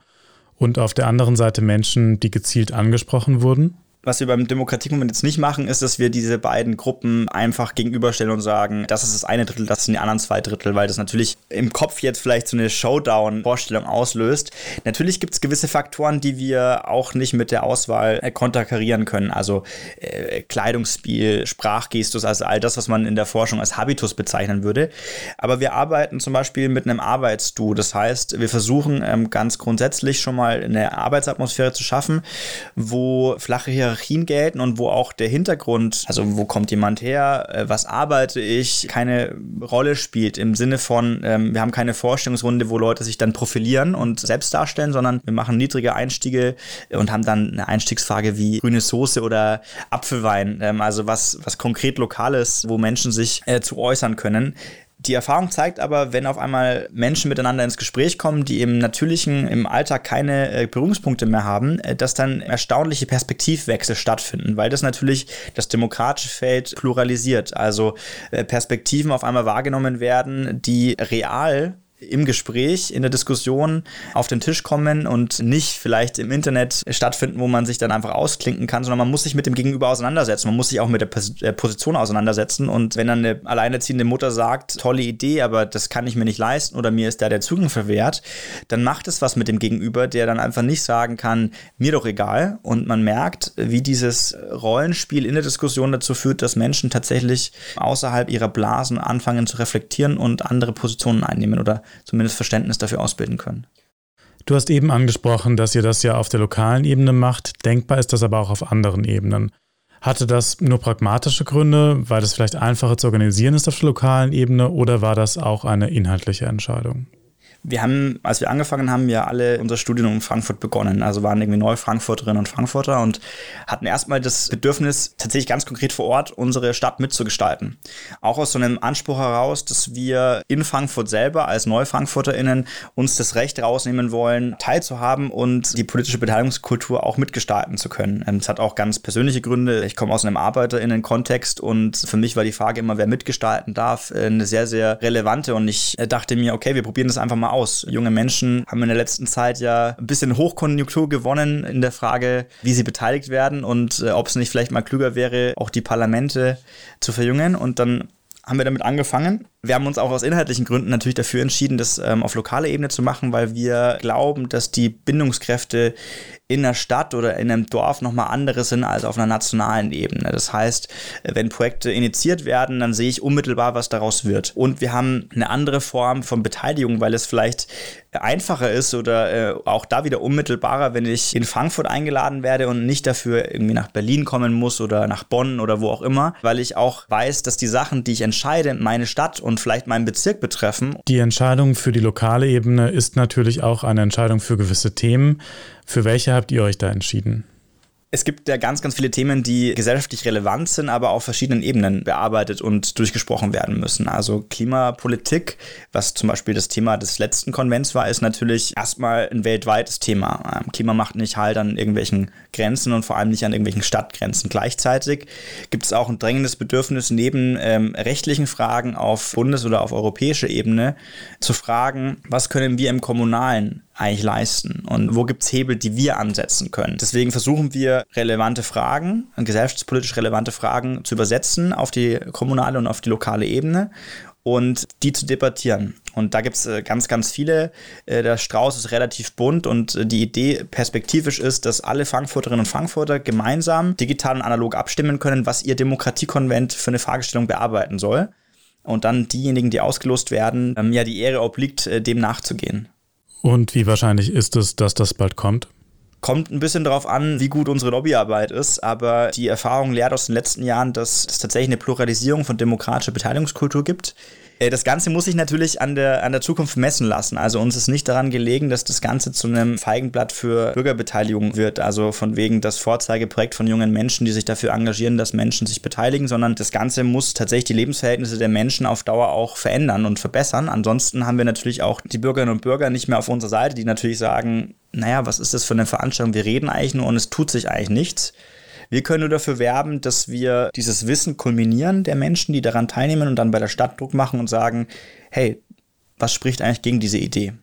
und auf der anderen Seite Menschen, die gezielt angesprochen wurden? Was wir beim Demokratiekonvent jetzt nicht machen, ist, dass wir diese beiden Gruppen einfach gegenüberstellen und sagen, das ist das eine Drittel, das sind die anderen zwei Drittel, weil das natürlich im Kopf jetzt vielleicht so eine Showdown-Vorstellung auslöst. Natürlich gibt es gewisse Faktoren, die wir auch nicht mit der Auswahl äh, konterkarieren können. Also äh, Kleidungsspiel, Sprachgestus, also all das, was man in der Forschung als Habitus bezeichnen würde. Aber wir arbeiten zum Beispiel mit einem Arbeitsdu. Das heißt, wir versuchen ähm, ganz grundsätzlich schon mal eine Arbeitsatmosphäre zu schaffen, wo flache Hierarchien Hierarchien gelten und wo auch der Hintergrund, also wo kommt jemand her, äh, was arbeite ich, keine Rolle spielt im Sinne von, ähm, wir haben keine Vorstellungsrunde, wo Leute sich dann profilieren und selbst darstellen, sondern wir machen niedrige Einstiege und haben dann eine Einstiegsfrage wie grüne Soße oder Apfelwein, ähm, also was, was konkret Lokales, wo Menschen sich äh, zu äußern können. Die Erfahrung zeigt aber, wenn auf einmal Menschen miteinander ins Gespräch kommen, die im natürlichen, im Alltag keine äh, Berührungspunkte mehr haben, äh, dass dann erstaunliche Perspektivwechsel stattfinden, weil das natürlich das demokratische Feld pluralisiert. Also äh, Perspektiven auf einmal wahrgenommen werden, die real im Gespräch, in der Diskussion auf den Tisch kommen und nicht vielleicht im Internet stattfinden, wo man sich dann einfach ausklinken kann, sondern man muss sich mit dem Gegenüber auseinandersetzen. Man muss sich auch mit der äh, Position auseinandersetzen. Und wenn dann eine alleinerziehende Mutter sagt, tolle Idee, aber das kann ich mir nicht leisten oder mir ist da der Zugang verwehrt, dann macht es was mit dem Gegenüber, der dann einfach nicht sagen kann, mir doch egal. Und man merkt, wie dieses Rollenspiel in der Diskussion dazu führt, dass Menschen tatsächlich außerhalb ihrer Blasen anfangen zu reflektieren und andere Positionen einnehmen oder zumindest Verständnis dafür ausbilden können. Du hast eben angesprochen, dass ihr das ja auf der lokalen Ebene macht. Denkbar ist das aber auch auf anderen Ebenen. Hatte das nur pragmatische Gründe, weil es vielleicht einfacher zu organisieren ist auf der lokalen Ebene oder war das auch eine inhaltliche Entscheidung? Wir haben, als wir angefangen haben, ja alle unser Studium in Frankfurt begonnen. Also waren irgendwie neue Frankfurterinnen und Frankfurter und hatten erstmal das Bedürfnis, tatsächlich ganz konkret vor Ort unsere Stadt mitzugestalten. Auch aus so einem Anspruch heraus, dass wir in Frankfurt selber als NeufrankfurterInnen uns das Recht rausnehmen wollen, teilzuhaben und die politische Beteiligungskultur auch mitgestalten zu können. Es hat auch ganz persönliche Gründe. Ich komme aus einem ArbeiterInnen-Kontext und für mich war die Frage immer, wer mitgestalten darf, eine sehr, sehr relevante und ich dachte mir, okay, wir probieren das einfach mal aus. Junge Menschen haben in der letzten Zeit ja ein bisschen Hochkonjunktur gewonnen in der Frage, wie sie beteiligt werden und äh, ob es nicht vielleicht mal klüger wäre, auch die Parlamente zu verjüngen. Und dann haben wir damit angefangen. Wir haben uns auch aus inhaltlichen Gründen natürlich dafür entschieden, das ähm, auf lokaler Ebene zu machen, weil wir glauben, dass die Bindungskräfte in der Stadt oder in einem Dorf nochmal andere sind als auf einer nationalen Ebene. Das heißt, wenn Projekte initiiert werden, dann sehe ich unmittelbar, was daraus wird. Und wir haben eine andere Form von Beteiligung, weil es vielleicht einfacher ist oder äh, auch da wieder unmittelbarer, wenn ich in Frankfurt eingeladen werde und nicht dafür irgendwie nach Berlin kommen muss oder nach Bonn oder wo auch immer, weil ich auch weiß, dass die Sachen, die ich entscheide, meine Stadt und vielleicht meinen Bezirk betreffen. Die Entscheidung für die lokale Ebene ist natürlich auch eine Entscheidung für gewisse Themen. Für welche habt ihr euch da entschieden? Es gibt ja ganz, ganz viele Themen, die gesellschaftlich relevant sind, aber auf verschiedenen Ebenen bearbeitet und durchgesprochen werden müssen. Also Klimapolitik, was zum Beispiel das Thema des letzten Konvents war, ist natürlich erstmal ein weltweites Thema. Ähm, Klima macht nicht halt an irgendwelchen Grenzen und vor allem nicht an irgendwelchen Stadtgrenzen. Gleichzeitig gibt es auch ein drängendes Bedürfnis, neben ähm, rechtlichen Fragen auf Bundes- oder auf europäischer Ebene zu fragen, was können wir im Kommunalen eigentlich leisten und wo gibt es Hebel, die wir ansetzen können. Deswegen versuchen wir relevante Fragen, gesellschaftspolitisch relevante Fragen zu übersetzen auf die kommunale und auf die lokale Ebene und die zu debattieren. Und da gibt es äh, ganz, ganz viele. Äh, der Strauß ist relativ bunt und äh, die Idee perspektivisch ist, dass alle Frankfurterinnen und Frankfurter gemeinsam digital und analog abstimmen können, was ihr Demokratiekonvent für eine Fragestellung bearbeiten soll. Und dann diejenigen, die ausgelost werden, ähm, ja die Ehre obliegt, dem nachzugehen. Und wie wahrscheinlich ist es, dass das bald kommt? Kommt ein bisschen darauf an, wie gut unsere Lobbyarbeit ist, aber die Erfahrung lehrt aus den letzten Jahren, dass es tatsächlich eine Pluralisierung von demokratischer Beteiligungskultur gibt. Äh, das Ganze muss sich natürlich an der, an der Zukunft messen lassen. Also uns ist nicht daran gelegen, dass das Ganze zu einem Feigenblatt für Bürgerbeteiligung wird. Also von wegen das Vorzeigeprojekt von jungen Menschen, die sich dafür engagieren, dass Menschen sich beteiligen, sondern das Ganze muss tatsächlich die Lebensverhältnisse der Menschen auf Dauer auch verändern und verbessern. Ansonsten haben wir natürlich auch die Bürgerinnen und Bürger nicht mehr auf unserer Seite, die natürlich sagen, naja, was ist das für eine Veranstaltung? Wir reden eigentlich nur und es tut sich eigentlich nichts. Wir können nur dafür werben, dass wir dieses Wissen kulminieren der Menschen, die daran teilnehmen und dann bei der Stadt Druck machen und sagen, hey, was spricht eigentlich gegen diese Idee?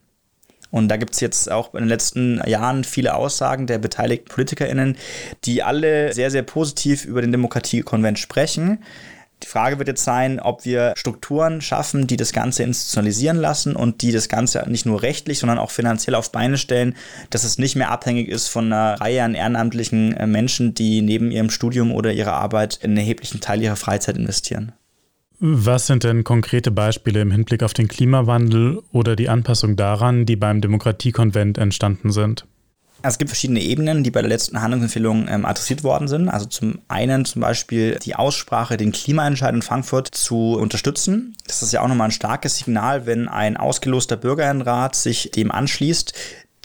Und da gibt es jetzt auch in den letzten Jahren viele Aussagen der beteiligten PolitikerInnen, die alle sehr, sehr positiv über den Demokratiekonvent sprechen. Die Frage wird jetzt sein, ob wir Strukturen schaffen, die das Ganze institutionalisieren lassen und die das Ganze nicht nur rechtlich, sondern auch finanziell auf Beine stellen, dass es nicht mehr abhängig ist von einer Reihe an ehrenamtlichen äh, Menschen, die neben ihrem Studium oder ihrer Arbeit einen erheblichen Teil ihrer Freizeit investieren. Was sind denn konkrete Beispiele im Hinblick auf den Klimawandel oder die Anpassung daran, die beim Demokratiekonvent entstanden sind? Also es gibt verschiedene Ebenen, die bei der letzten Handlungsempfehlung ähm, adressiert worden sind. Also zum einen zum Beispiel die Aussprache, den Klimaentscheid in Frankfurt zu unterstützen. Das ist ja auch nochmal ein starkes Signal, wenn ein ausgeloster Bürgerinnenrat sich dem anschließt,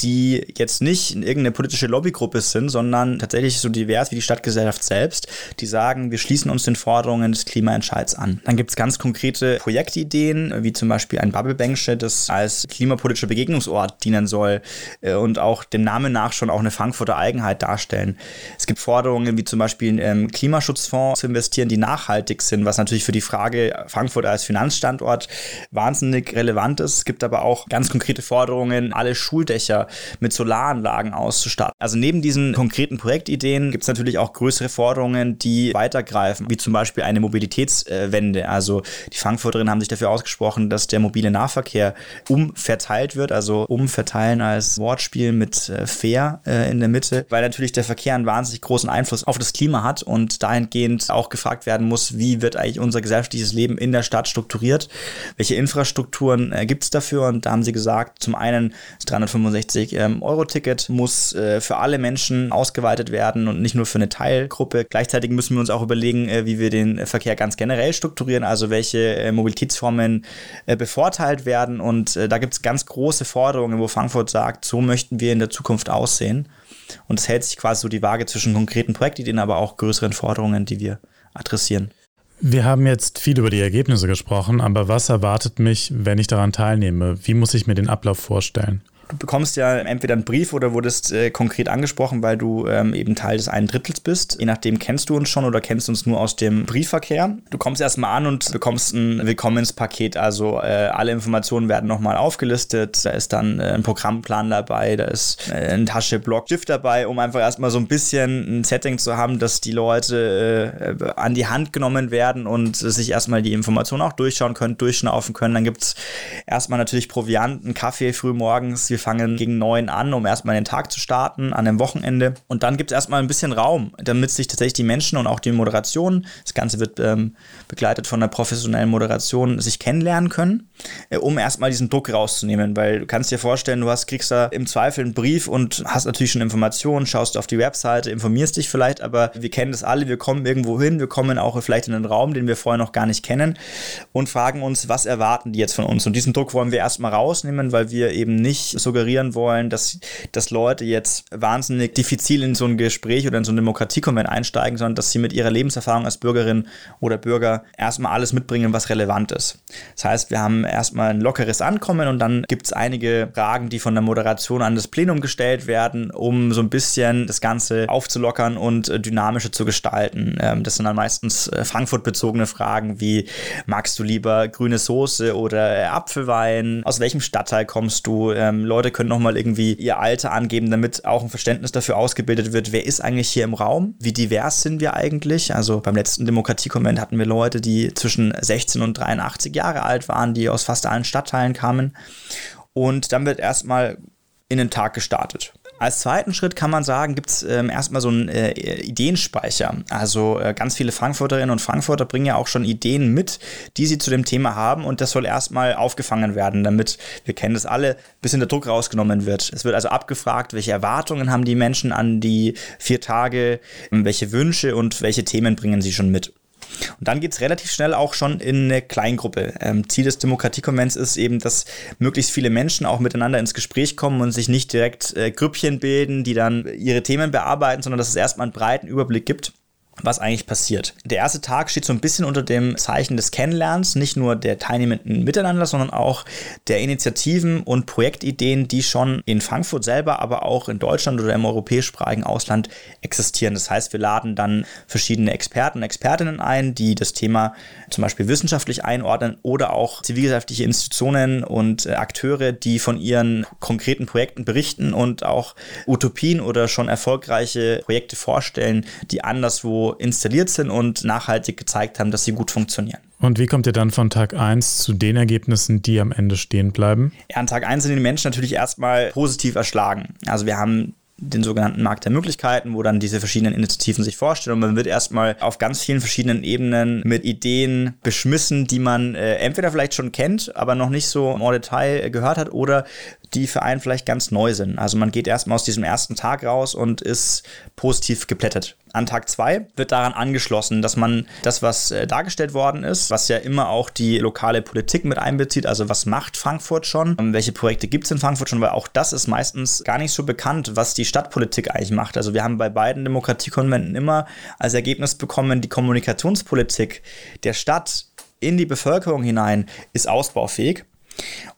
die jetzt nicht in irgendeine politische Lobbygruppe sind, sondern tatsächlich so divers wie die Stadtgesellschaft selbst, die sagen, wir schließen uns den Forderungen des Klimaentscheids an. Dann gibt es ganz konkrete Projektideen, wie zum Beispiel ein Bubblebänksche, das als klimapolitischer Begegnungsort dienen soll äh, und auch dem Namen nach schon auch eine Frankfurter Eigenheit darstellen. Es gibt Forderungen wie zum Beispiel im ähm, Klimaschutzfonds zu investieren, die nachhaltig sind, was natürlich für die Frage Frankfurt als Finanzstandort wahnsinnig relevant ist. Es gibt aber auch ganz konkrete Forderungen, alle Schuldächer mit Solaranlagen auszustatten. Also neben diesen konkreten Projektideen gibt es natürlich auch größere Forderungen, die weitergreifen, wie zum Beispiel eine Mobilitätswende. Also die Frankfurterinnen haben sich dafür ausgesprochen, dass der mobile Nahverkehr umverteilt wird, also umverteilen als Wortspiel mit äh, fair äh, in der Mitte, weil natürlich der Verkehr einen wahnsinnig großen Einfluss auf das Klima hat und dahingehend auch gefragt werden muss, wie wird eigentlich unser gesellschaftliches Leben in der Stadt strukturiert, welche Infrastrukturen äh, gibt es dafür und da haben sie gesagt, zum einen das 365 150 ähm, Euro Ticket muss äh, für alle Menschen ausgeweitet werden und nicht nur für eine Teilgruppe. Gleichzeitig müssen wir uns auch überlegen, äh, wie wir den Verkehr ganz generell strukturieren, also welche äh, Mobilitätsformen äh, bevorteilt werden. Und äh, da gibt es ganz große Forderungen, wo Frankfurt sagt, so möchten wir in der Zukunft aussehen. Und es hält sich quasi so die Waage zwischen konkreten Projektideen, aber auch größeren Forderungen, die wir adressieren. Wir haben jetzt viel über die Ergebnisse gesprochen, aber was erwartet mich, wenn ich daran teilnehme? Wie muss ich mir den Ablauf vorstellen? Du bekommst ja entweder einen Brief oder wurdest äh, konkret angesprochen, weil du ähm, eben Teil des einen Drittels bist. Je nachdem kennst du uns schon oder kennst uns nur aus dem Briefverkehr. Du kommst erstmal an und bekommst ein Willkommenspaket. Also äh, alle Informationen werden nochmal aufgelistet. Da ist dann äh, ein Programmplan dabei, da ist äh, eine Tasche Block Stift dabei, um einfach erstmal so ein bisschen ein Setting zu haben, dass die Leute äh, an die Hand genommen werden und sich erstmal die Informationen auch durchschauen können, durchschnaufen können. Dann gibt es erstmal natürlich Proviant, einen Kaffee früh morgens. Wir wir fangen gegen neun an, um erstmal den Tag zu starten, an dem Wochenende. Und dann gibt es erstmal ein bisschen Raum, damit sich tatsächlich die Menschen und auch die Moderation, das Ganze wird ähm, begleitet von einer professionellen Moderation, sich kennenlernen können, äh, um erstmal diesen Druck rauszunehmen. Weil du kannst dir vorstellen, du hast, kriegst da im Zweifel einen Brief und hast natürlich schon Informationen, schaust auf die Webseite, informierst dich vielleicht, aber wir kennen das alle, wir kommen irgendwo hin, wir kommen auch vielleicht in einen Raum, den wir vorher noch gar nicht kennen und fragen uns, was erwarten die jetzt von uns? Und diesen Druck wollen wir erstmal rausnehmen, weil wir eben nicht so suggerieren wollen, dass, dass Leute jetzt wahnsinnig diffizil in so ein Gespräch oder in so ein Demokratiekonvent einsteigen, sondern dass sie mit ihrer Lebenserfahrung als Bürgerin oder Bürger erstmal alles mitbringen, was relevant ist. Das heißt, wir haben erstmal ein lockeres Ankommen und dann gibt es einige Fragen, die von der Moderation an das Plenum gestellt werden, um so ein bisschen das Ganze aufzulockern und äh, dynamischer zu gestalten. Ähm, das sind dann meistens äh, Frankfurt-bezogene Fragen wie, magst du lieber grüne Soße oder Apfelwein? Aus welchem Stadtteil kommst du? Ähm, Leute können nochmal irgendwie ihr Alter angeben, damit auch ein Verständnis dafür ausgebildet wird, wer ist eigentlich hier im Raum? Wie divers sind wir eigentlich? Also beim letzten Demokratiekonvent hatten wir Leute, die zwischen 16 und 83 Jahre alt waren, die aus fast allen Stadtteilen kamen. Und dann wird erstmal in den Tag gestartet. Als zweiten Schritt kann man sagen, gibt es ähm, erstmal so einen äh, Ideenspeicher. Also äh, ganz viele Frankfurterinnen und Frankfurter bringen ja auch schon Ideen mit, die sie zu dem Thema haben und das soll erstmal aufgefangen werden, damit, wir kennen das alle, bisschen der Druck rausgenommen wird. Es wird also abgefragt, welche Erwartungen haben die Menschen an die vier Tage, welche Wünsche und welche Themen bringen sie schon mit. Und dann geht es relativ schnell auch schon in eine Kleingruppe. Ähm, Ziel des Demokratiekonvents ist eben, dass möglichst viele Menschen auch miteinander ins Gespräch kommen und sich nicht direkt äh, Grüppchen bilden, die dann ihre Themen bearbeiten, sondern dass es erstmal einen breiten Überblick gibt was eigentlich passiert. Der erste Tag steht so ein bisschen unter dem Zeichen des Kennenlernens, nicht nur der Teilnehmenden miteinander, sondern auch der Initiativen und Projektideen, die schon in Frankfurt selber, aber auch in Deutschland oder im europäischsprachigen Ausland existieren. Das heißt, wir laden dann verschiedene Experten und Expertinnen ein, die das Thema zum Beispiel wissenschaftlich einordnen oder auch zivilgesellschaftliche Institutionen und äh, Akteure, die von ihren konkreten Projekten berichten und auch Utopien oder schon erfolgreiche Projekte vorstellen, die anderswo installiert sind und nachhaltig gezeigt haben, dass sie gut funktionieren. Und wie kommt ihr dann von Tag 1 zu den Ergebnissen, die am Ende stehen bleiben? Ja, an Tag 1 sind die Menschen natürlich erstmal positiv erschlagen. Also wir haben den sogenannten Markt der Möglichkeiten, wo dann diese verschiedenen Initiativen sich vorstellen und man wird erstmal auf ganz vielen verschiedenen Ebenen mit Ideen beschmissen, die man äh, entweder vielleicht schon kennt, aber noch nicht so im Detail gehört hat oder die für einen vielleicht ganz neu sind. Also man geht erstmal aus diesem ersten Tag raus und ist positiv geplättet. An Tag zwei wird daran angeschlossen, dass man das, was äh, dargestellt worden ist, was ja immer auch die lokale Politik mit einbezieht, also was macht Frankfurt schon, ähm, welche Projekte gibt es in Frankfurt schon, weil auch das ist meistens gar nicht so bekannt, was die Stadtpolitik eigentlich macht. Also wir haben bei beiden Demokratiekonventen immer als Ergebnis bekommen, die Kommunikationspolitik der Stadt in die Bevölkerung hinein ist ausbaufähig.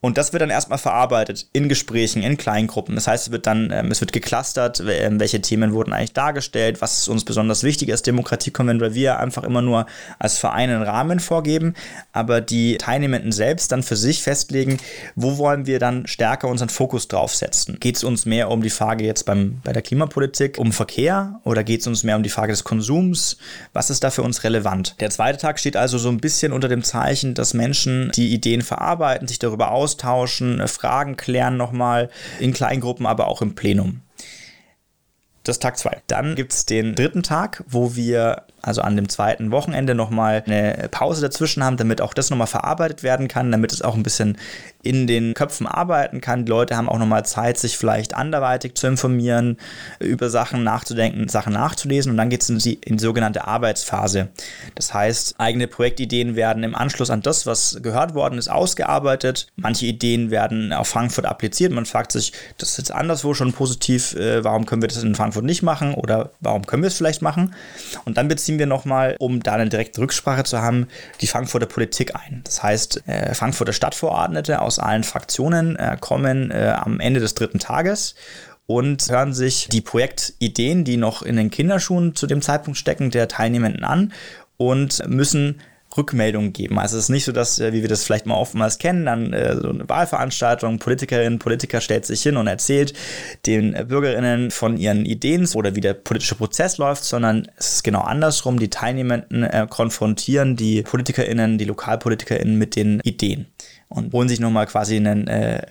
Und das wird dann erstmal verarbeitet in Gesprächen, in Kleingruppen. Das heißt, es wird dann, ähm, es wird geclustert, ähm, welche Themen wurden eigentlich dargestellt, was ist uns besonders wichtig als Demokratiekonvent, weil wir einfach immer nur als Verein einen Rahmen vorgeben, aber die Teilnehmenden selbst dann für sich festlegen, wo wollen wir dann stärker unseren Fokus draufsetzen. Geht es uns mehr um die Frage jetzt beim, bei der Klimapolitik, um Verkehr oder geht es uns mehr um die Frage des Konsums? Was ist da für uns relevant? Der zweite Tag steht also so ein bisschen unter dem Zeichen, dass Menschen die Ideen verarbeiten, sich darüber aus austauschen, äh, Fragen klären nochmal in Kleingruppen, aber auch im Plenum. Das ist Tag 2. Dann gibt es den dritten Tag, wo wir also an dem zweiten Wochenende nochmal eine Pause dazwischen haben, damit auch das nochmal verarbeitet werden kann, damit es auch ein bisschen in den Köpfen arbeiten kann. Die Leute haben auch nochmal Zeit, sich vielleicht anderweitig zu informieren, über Sachen nachzudenken, Sachen nachzulesen und dann geht es in die, in die sogenannte Arbeitsphase. Das heißt, eigene Projektideen werden im Anschluss an das, was gehört worden ist, ausgearbeitet. Manche Ideen werden auf Frankfurt appliziert. Man fragt sich, das ist jetzt anderswo schon positiv, äh, warum können wir das in Frankfurt nicht machen oder warum können wir es vielleicht machen? Und dann beziehen wir nochmal, um da eine direkte Rücksprache zu haben, die Frankfurter Politik ein. Das heißt, äh, Frankfurter Stadtverordnete aus allen Fraktionen äh, kommen äh, am Ende des dritten Tages und hören sich die Projektideen, die noch in den Kinderschuhen zu dem Zeitpunkt stecken, der Teilnehmenden an und müssen Rückmeldungen geben. Also es ist nicht so, dass, äh, wie wir das vielleicht mal oftmals kennen, dann äh, so eine Wahlveranstaltung, Politikerinnen, Politiker stellt sich hin und erzählt den Bürgerinnen von ihren Ideen oder wie der politische Prozess läuft, sondern es ist genau andersrum. Die Teilnehmenden äh, konfrontieren die Politikerinnen, die Lokalpolitikerinnen mit den Ideen und holen sich nochmal quasi einen äh,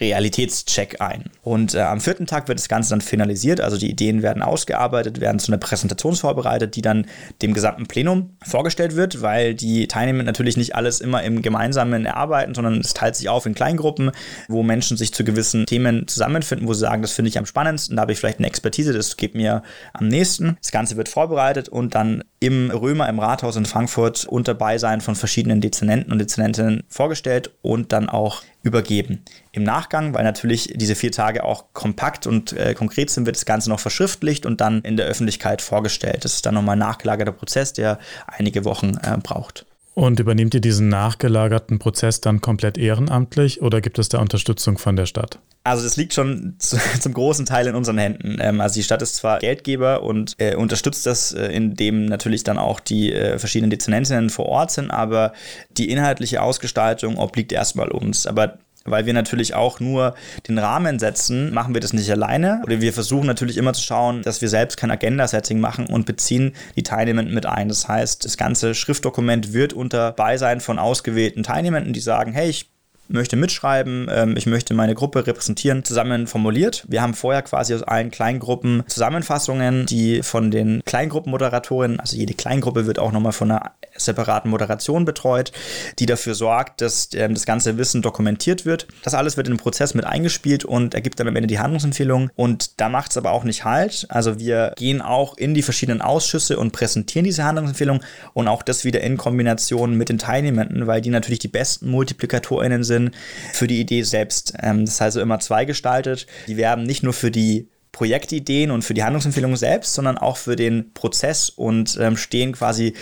Realitätscheck ein. Und äh, am vierten Tag wird das Ganze dann finalisiert, also die Ideen werden ausgearbeitet, werden zu einer Präsentation vorbereitet, die dann dem gesamten Plenum vorgestellt wird, weil die Teilnehmer natürlich nicht alles immer im Gemeinsamen erarbeiten, sondern es teilt sich auf in Kleingruppen, wo Menschen sich zu gewissen Themen zusammenfinden, wo sie sagen, das finde ich am spannendsten, da habe ich vielleicht eine Expertise, das geht mir am nächsten. Das Ganze wird vorbereitet und dann im Römer im Rathaus in Frankfurt unter Beisein von verschiedenen Dezernenten und Dezernentinnen vorgestellt und dann auch übergeben. Im Nachgang, weil natürlich diese vier Tage auch kompakt und äh, konkret sind, wird das Ganze noch verschriftlicht und dann in der Öffentlichkeit vorgestellt. Das ist dann nochmal ein nachgelagerter Prozess, der einige Wochen äh, braucht. Und übernehmt ihr diesen nachgelagerten Prozess dann komplett ehrenamtlich oder gibt es da Unterstützung von der Stadt? Also das liegt schon zu, zum großen Teil in unseren Händen. Ähm, also die Stadt ist zwar Geldgeber und äh, unterstützt das, äh, indem natürlich dann auch die äh, verschiedenen Dezernentinnen vor Ort sind, aber die inhaltliche Ausgestaltung obliegt erstmal uns. Aber weil wir natürlich auch nur den Rahmen setzen, machen wir das nicht alleine. Oder wir versuchen natürlich immer zu schauen, dass wir selbst kein Agenda-Setting machen und beziehen die Teilnehmenden mit ein. Das heißt, das ganze Schriftdokument wird unter Beisein von ausgewählten Teilnehmenden, die sagen, hey, ich möchte mitschreiben, ähm, ich möchte meine Gruppe repräsentieren, zusammen formuliert. Wir haben vorher quasi aus allen Kleingruppen Zusammenfassungen, die von den Kleingruppenmoderatorinnen, also jede Kleingruppe wird auch nochmal von einer separaten Moderation betreut, die dafür sorgt, dass ähm, das ganze Wissen dokumentiert wird. Das alles wird in den Prozess mit eingespielt und ergibt dann am Ende die Handlungsempfehlung. Und da macht es aber auch nicht halt. Also wir gehen auch in die verschiedenen Ausschüsse und präsentieren diese Handlungsempfehlung und auch das wieder in Kombination mit den Teilnehmenden, weil die natürlich die besten MultiplikatorInnen sind für die Idee selbst. Ähm, das ist also immer zweigestaltet. Die werben nicht nur für die Projektideen und für die Handlungsempfehlungen selbst, sondern auch für den Prozess und ähm, stehen quasi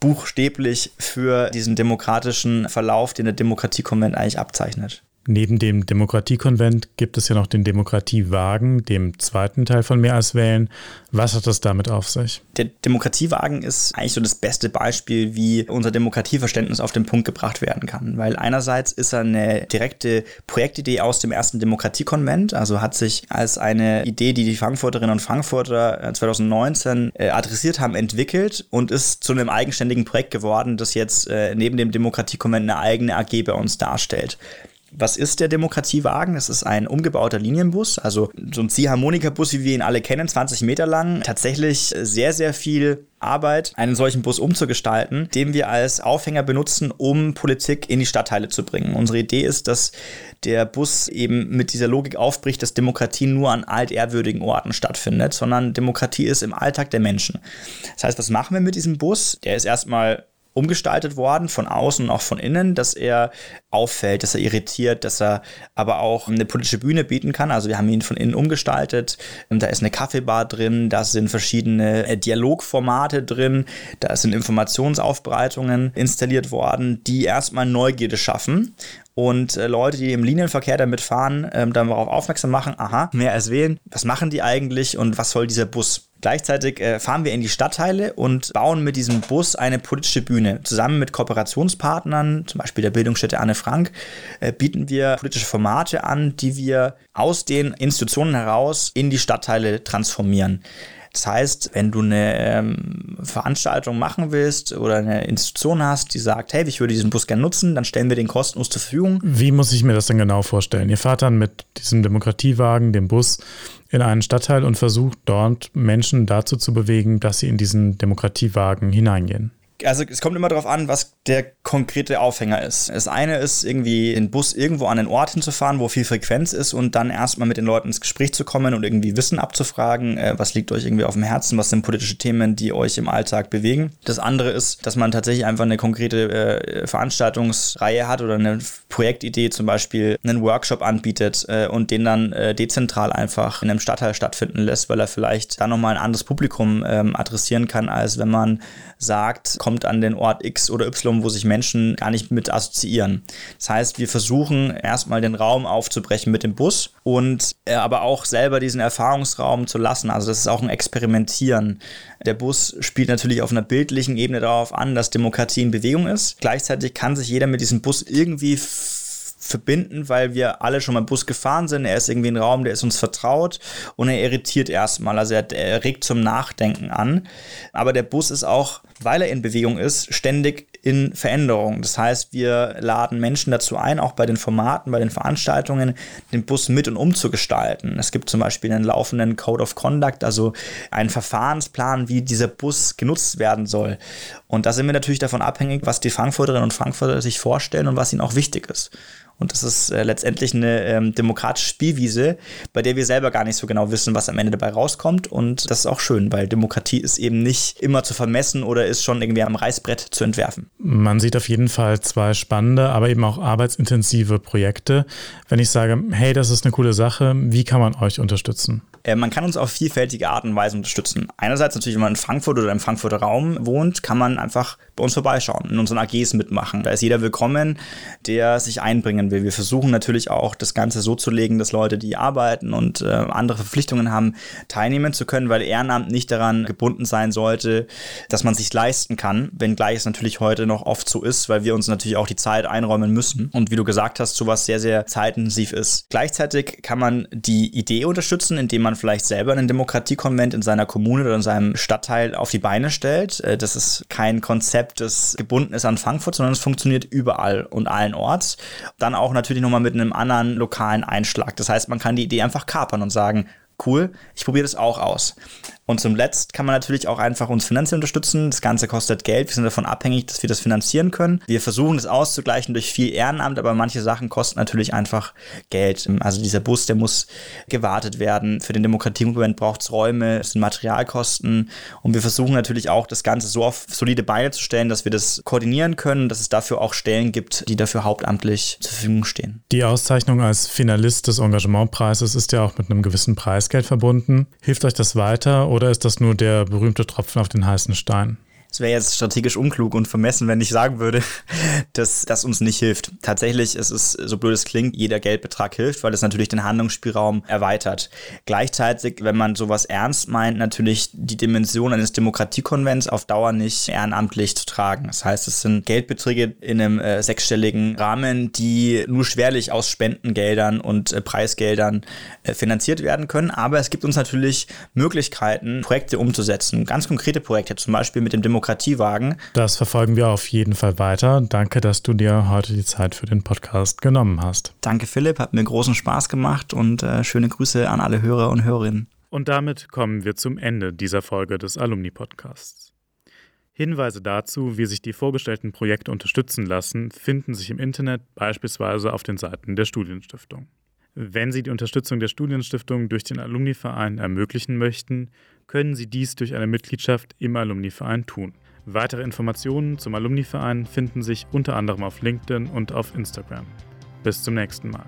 buchstäblich für diesen demokratischen Verlauf, den der Demokratiekonvent eigentlich abzeichnet. Neben dem Demokratiekonvent gibt es ja noch den Demokratiewagen, dem zweiten Teil von Mehr als Wählen. Was hat das damit auf sich? Der Demokratiewagen ist eigentlich so das beste Beispiel, wie unser Demokratieverständnis auf den Punkt gebracht werden kann. Weil einerseits ist er eine direkte Projektidee aus dem ersten Demokratiekonvent, also hat sich als eine Idee, die die Frankfurterinnen und Frankfurter 2019 äh, äh, adressiert haben, entwickelt und ist zu einem eigenständigen Projekt geworden, das jetzt äh, neben dem Demokratiekonvent eine eigene AG bei uns darstellt. Was ist der Demokratiewagen? Das ist ein umgebauter Linienbus, also so ein Ziehharmonika-Bus, wie wir ihn alle kennen, 20 Meter lang. Tatsächlich sehr, sehr viel Arbeit, einen solchen Bus umzugestalten, den wir als Aufhänger benutzen, um Politik in die Stadtteile zu bringen. Unsere Idee ist, dass der Bus eben mit dieser Logik aufbricht, dass Demokratie nur an altehrwürdigen Orten stattfindet, sondern Demokratie ist im Alltag der Menschen. Das heißt, was machen wir mit diesem Bus? Der ist erstmal umgestaltet worden, von außen und auch von innen, dass er auffällt, dass er irritiert, dass er aber auch eine politische Bühne bieten kann. Also wir haben ihn von innen umgestaltet. Da ist eine Kaffeebar drin, da sind verschiedene äh, Dialogformate drin, da sind Informationsaufbereitungen installiert worden, die erstmal Neugierde schaffen und äh, Leute, die im Linienverkehr damit fahren, ähm, dann darauf aufmerksam machen, aha, mehr als wählen, was machen die eigentlich und was soll dieser Bus? Gleichzeitig äh, fahren wir in die Stadtteile und bauen mit diesem Bus eine politische Bühne. Zusammen mit Kooperationspartnern, zum Beispiel der Bildungsstätte Anne Frank, äh, bieten wir politische Formate an, die wir aus den Institutionen heraus in die Stadtteile transformieren. Das heißt, wenn du eine ähm, Veranstaltung machen willst oder eine Institution hast, die sagt, hey, ich würde diesen Bus gerne nutzen, dann stellen wir den kostenlos zur Verfügung. Wie muss ich mir das denn genau vorstellen? Ihr fahrt dann mit diesem Demokratiewagen, dem Bus, in einen Stadtteil und versucht dort Menschen dazu zu bewegen, dass sie in diesen Demokratiewagen hineingehen also es kommt immer darauf an, was der konkrete Aufhänger ist. Das eine ist irgendwie den Bus irgendwo an einen Ort hinzufahren, wo viel Frequenz ist und dann erstmal mit den Leuten ins Gespräch zu kommen und irgendwie Wissen abzufragen, äh, was liegt euch irgendwie auf dem Herzen, was sind politische Themen, die euch im Alltag bewegen. Das andere ist, dass man tatsächlich einfach eine konkrete äh, Veranstaltungsreihe hat oder eine Projektidee, zum Beispiel einen Workshop anbietet äh, und den dann äh, dezentral einfach in einem Stadtteil stattfinden lässt, weil er vielleicht dann nochmal ein anderes Publikum ähm, adressieren kann, als wenn man sagt, kommt an den Ort X oder Y, wo sich Menschen gar nicht mit assoziieren. Das heißt, wir versuchen erstmal den Raum aufzubrechen mit dem Bus und äh, aber auch selber diesen Erfahrungsraum zu lassen. Also das ist auch ein Experimentieren. Der Bus spielt natürlich auf einer bildlichen Ebene darauf an, dass Demokratie in Bewegung ist. Gleichzeitig kann sich jeder mit diesem Bus irgendwie verbinden, weil wir alle schon mal Bus gefahren sind. Er ist irgendwie ein Raum, der ist uns vertraut und er irritiert erstmal. Also er, er regt zum Nachdenken an. Aber der Bus ist auch, weil er in Bewegung ist, ständig in Veränderung. Das heißt, wir laden Menschen dazu ein, auch bei den Formaten, bei den Veranstaltungen, den Bus mit und umzugestalten. Es gibt zum Beispiel einen laufenden Code of Conduct, also einen Verfahrensplan, wie dieser Bus genutzt werden soll. Und da sind wir natürlich davon abhängig, was die Frankfurterinnen und Frankfurter sich vorstellen und was ihnen auch wichtig ist. Und das ist äh, letztendlich eine ähm, demokratische Spielwiese, bei der wir selber gar nicht so genau wissen, was am Ende dabei rauskommt. Und das ist auch schön, weil Demokratie ist eben nicht immer zu vermessen oder ist schon irgendwie am Reißbrett zu entwerfen. Man sieht auf jeden Fall zwei spannende, aber eben auch arbeitsintensive Projekte. Wenn ich sage, hey, das ist eine coole Sache, wie kann man euch unterstützen? Äh, man kann uns auf vielfältige Art und Weise unterstützen. Einerseits natürlich, wenn man in Frankfurt oder im Frankfurter Raum wohnt, kann man einfach bei uns vorbeischauen, in unseren AGs mitmachen. Da ist jeder willkommen, der sich einbringen will. Wir versuchen natürlich auch, das Ganze so zu legen, dass Leute, die arbeiten und äh, andere Verpflichtungen haben, teilnehmen zu können, weil Ehrenamt nicht daran gebunden sein sollte, dass man sich leisten kann, wenngleich es natürlich heute noch oft so ist, weil wir uns natürlich auch die Zeit einräumen müssen. Und wie du gesagt hast, sowas sehr, sehr zeitintensiv ist. Gleichzeitig kann man die Idee unterstützen, indem man vielleicht selber einen Demokratiekonvent in seiner Kommune oder in seinem Stadtteil auf die Beine stellt. Äh, das ist kein Konzept, das gebunden ist an Frankfurt, sondern es funktioniert überall und allen Orts. Dann auch natürlich nochmal mit einem anderen lokalen Einschlag. Das heißt, man kann die Idee einfach kapern und sagen, cool, ich probiere das auch aus. Und zum Letzt kann man natürlich auch einfach uns finanziell unterstützen. Das Ganze kostet Geld. Wir sind davon abhängig, dass wir das finanzieren können. Wir versuchen das auszugleichen durch viel Ehrenamt, aber manche Sachen kosten natürlich einfach Geld. Also dieser Bus, der muss gewartet werden. Für den Demokratiemoment braucht es Räume, es sind Materialkosten. Und wir versuchen natürlich auch, das Ganze so auf solide Beine zu stellen, dass wir das koordinieren können, dass es dafür auch Stellen gibt, die dafür hauptamtlich zur Verfügung stehen. Die Auszeichnung als Finalist des Engagementpreises ist ja auch mit einem gewissen Preisgeld verbunden. Hilft euch das weiter? Ist das nur der berühmte Tropfen auf den heißen Stein? Es wäre jetzt strategisch unklug und vermessen, wenn ich sagen würde, dass das uns nicht hilft. Tatsächlich, es ist, so blöd es klingt, jeder Geldbetrag hilft, weil es natürlich den Handlungsspielraum erweitert. Gleichzeitig, wenn man sowas ernst meint, natürlich die Dimension eines Demokratiekonvents auf Dauer nicht ehrenamtlich zu tragen. Das heißt, es sind Geldbeträge in einem äh, sechsstelligen Rahmen, die nur schwerlich aus Spendengeldern und äh, Preisgeldern äh, finanziert werden können. Aber es gibt uns natürlich Möglichkeiten, Projekte umzusetzen. Ganz konkrete Projekte, zum Beispiel mit dem Demokratiekonvent Demokratiewagen. Das verfolgen wir auf jeden Fall weiter. Danke, dass du dir heute die Zeit für den Podcast genommen hast. Danke, Philipp. Hat mir großen Spaß gemacht und äh, schöne Grüße an alle Hörer und Hörerinnen. Und damit kommen wir zum Ende dieser Folge des Alumni-Podcasts. Hinweise dazu, wie sich die vorgestellten Projekte unterstützen lassen, finden sich im Internet, beispielsweise auf den Seiten der Studienstiftung. Wenn Sie die Unterstützung der Studienstiftung durch den Alumni-Verein ermöglichen möchten, können Sie dies durch eine Mitgliedschaft im Alumni-Verein tun. Weitere Informationen zum Alumni-Verein finden sich unter anderem auf LinkedIn und auf Instagram. Bis zum nächsten Mal.